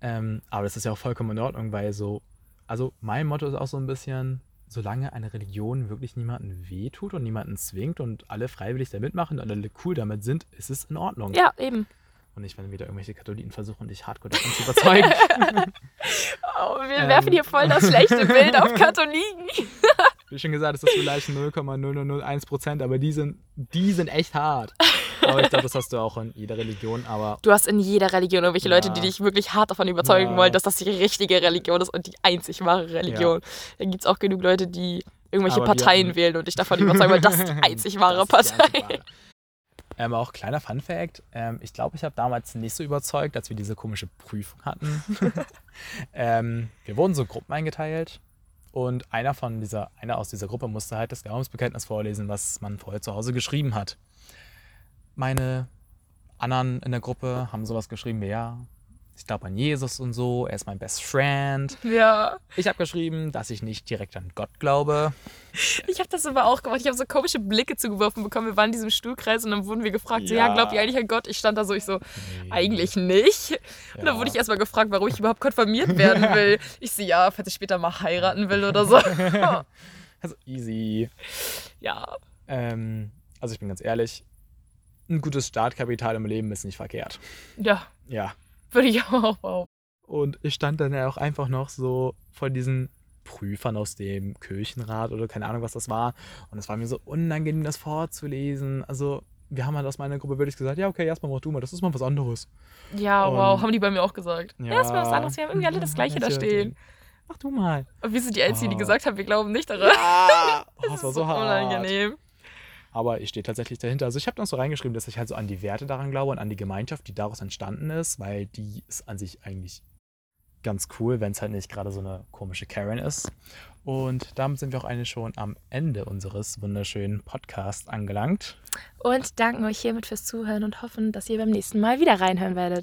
[SPEAKER 1] Ähm, aber das ist ja auch vollkommen in Ordnung, weil so, also mein Motto ist auch so ein bisschen, solange eine Religion wirklich niemanden wehtut und niemanden zwingt und alle freiwillig da mitmachen und alle cool damit sind, ist es in Ordnung.
[SPEAKER 2] Ja, eben.
[SPEAKER 1] Und nicht, wenn wieder irgendwelche Katholiken versuchen, dich hardcore davon zu überzeugen.
[SPEAKER 2] Oh, wir
[SPEAKER 1] Ähm.
[SPEAKER 2] werfen hier voll das schlechte Bild auf Katholiken.
[SPEAKER 1] Wie schon gesagt, es ist vielleicht 0,0001 Prozent, aber die sind, die sind echt hart. Aber ich glaube, das hast du auch in jeder Religion, aber
[SPEAKER 2] Du hast in jeder Religion irgendwelche
[SPEAKER 1] Ja.
[SPEAKER 2] Leute, die dich wirklich hart davon überzeugen
[SPEAKER 1] Ja.
[SPEAKER 2] wollen, dass das die richtige Religion ist und die einzig wahre Religion. Dann gibt es auch genug Leute, die irgendwelche
[SPEAKER 1] Aber
[SPEAKER 2] Parteien wählen und dich davon überzeugen wollen, das ist die einzig wahre
[SPEAKER 1] Das
[SPEAKER 2] Partei.
[SPEAKER 1] Ähm, auch kleiner Fun Fact: ähm, Ich glaube, ich habe damals nicht so überzeugt, als wir diese komische Prüfung hatten. ähm, wir wurden so Gruppen eingeteilt und einer von dieser, einer aus dieser Gruppe musste halt das Glaubensbekenntnis vorlesen, was man vorher zu Hause geschrieben hat. Meine anderen in der Gruppe haben sowas geschrieben wie ja, ich glaube an Jesus und so, er ist mein Best Friend.
[SPEAKER 2] Ja.
[SPEAKER 1] Ich habe geschrieben, dass ich nicht direkt an Gott glaube.
[SPEAKER 2] Ich habe das aber auch gemacht. Ich habe so komische Blicke zugeworfen bekommen. Wir waren in diesem Stuhlkreis und dann wurden wir gefragt, so, ja,
[SPEAKER 1] Ja.
[SPEAKER 2] glaubt ihr eigentlich an Gott? Ich stand da so, ich so,
[SPEAKER 1] Nee.
[SPEAKER 2] eigentlich nicht. Und dann
[SPEAKER 1] Ja.
[SPEAKER 2] wurde ich erstmal gefragt, warum ich überhaupt konfirmiert werden will. Ich so, ja, falls ich später mal heiraten will oder so.
[SPEAKER 1] Also easy.
[SPEAKER 2] ja.
[SPEAKER 1] Ähm, also ich bin ganz ehrlich, ein gutes Startkapital im Leben ist nicht verkehrt.
[SPEAKER 2] Ja,
[SPEAKER 1] Ja.
[SPEAKER 2] Würde ich auch behaupten.
[SPEAKER 1] Und ich stand dann ja auch einfach noch so vor diesen Prüfern aus dem Kirchenrat oder keine Ahnung, was das war. Und es war mir so unangenehm, das vorzulesen. Also, wir haben halt aus meiner Gruppe wirklich gesagt, ja, okay, erstmal mach du mal, das ist mal was anderes.
[SPEAKER 2] Ja,
[SPEAKER 1] Und-
[SPEAKER 2] wow, haben die bei mir auch gesagt.
[SPEAKER 1] Ja.
[SPEAKER 2] Ja, ist mal was anderes. Wir haben irgendwie alle das Gleiche da
[SPEAKER 1] Ja,
[SPEAKER 2] stehen.
[SPEAKER 1] Mach du mal.
[SPEAKER 2] Und wir sind die Einzigen, die
[SPEAKER 1] Ah.
[SPEAKER 2] gesagt haben, wir glauben nicht daran.
[SPEAKER 1] Oh,
[SPEAKER 2] Das
[SPEAKER 1] das
[SPEAKER 2] ist
[SPEAKER 1] war so hart. Aber ich stehe tatsächlich dahinter. Also ich habe dann so reingeschrieben, dass ich halt so an die Werte daran glaube und an die Gemeinschaft, die daraus entstanden ist, weil die ist an sich eigentlich ganz cool, wenn es halt nicht gerade so eine komische Karen ist. Und damit sind wir auch eigentlich schon am Ende unseres wunderschönen Podcasts angelangt.
[SPEAKER 2] Und danken euch hiermit fürs Zuhören und hoffen, dass ihr beim nächsten Mal wieder reinhören werdet.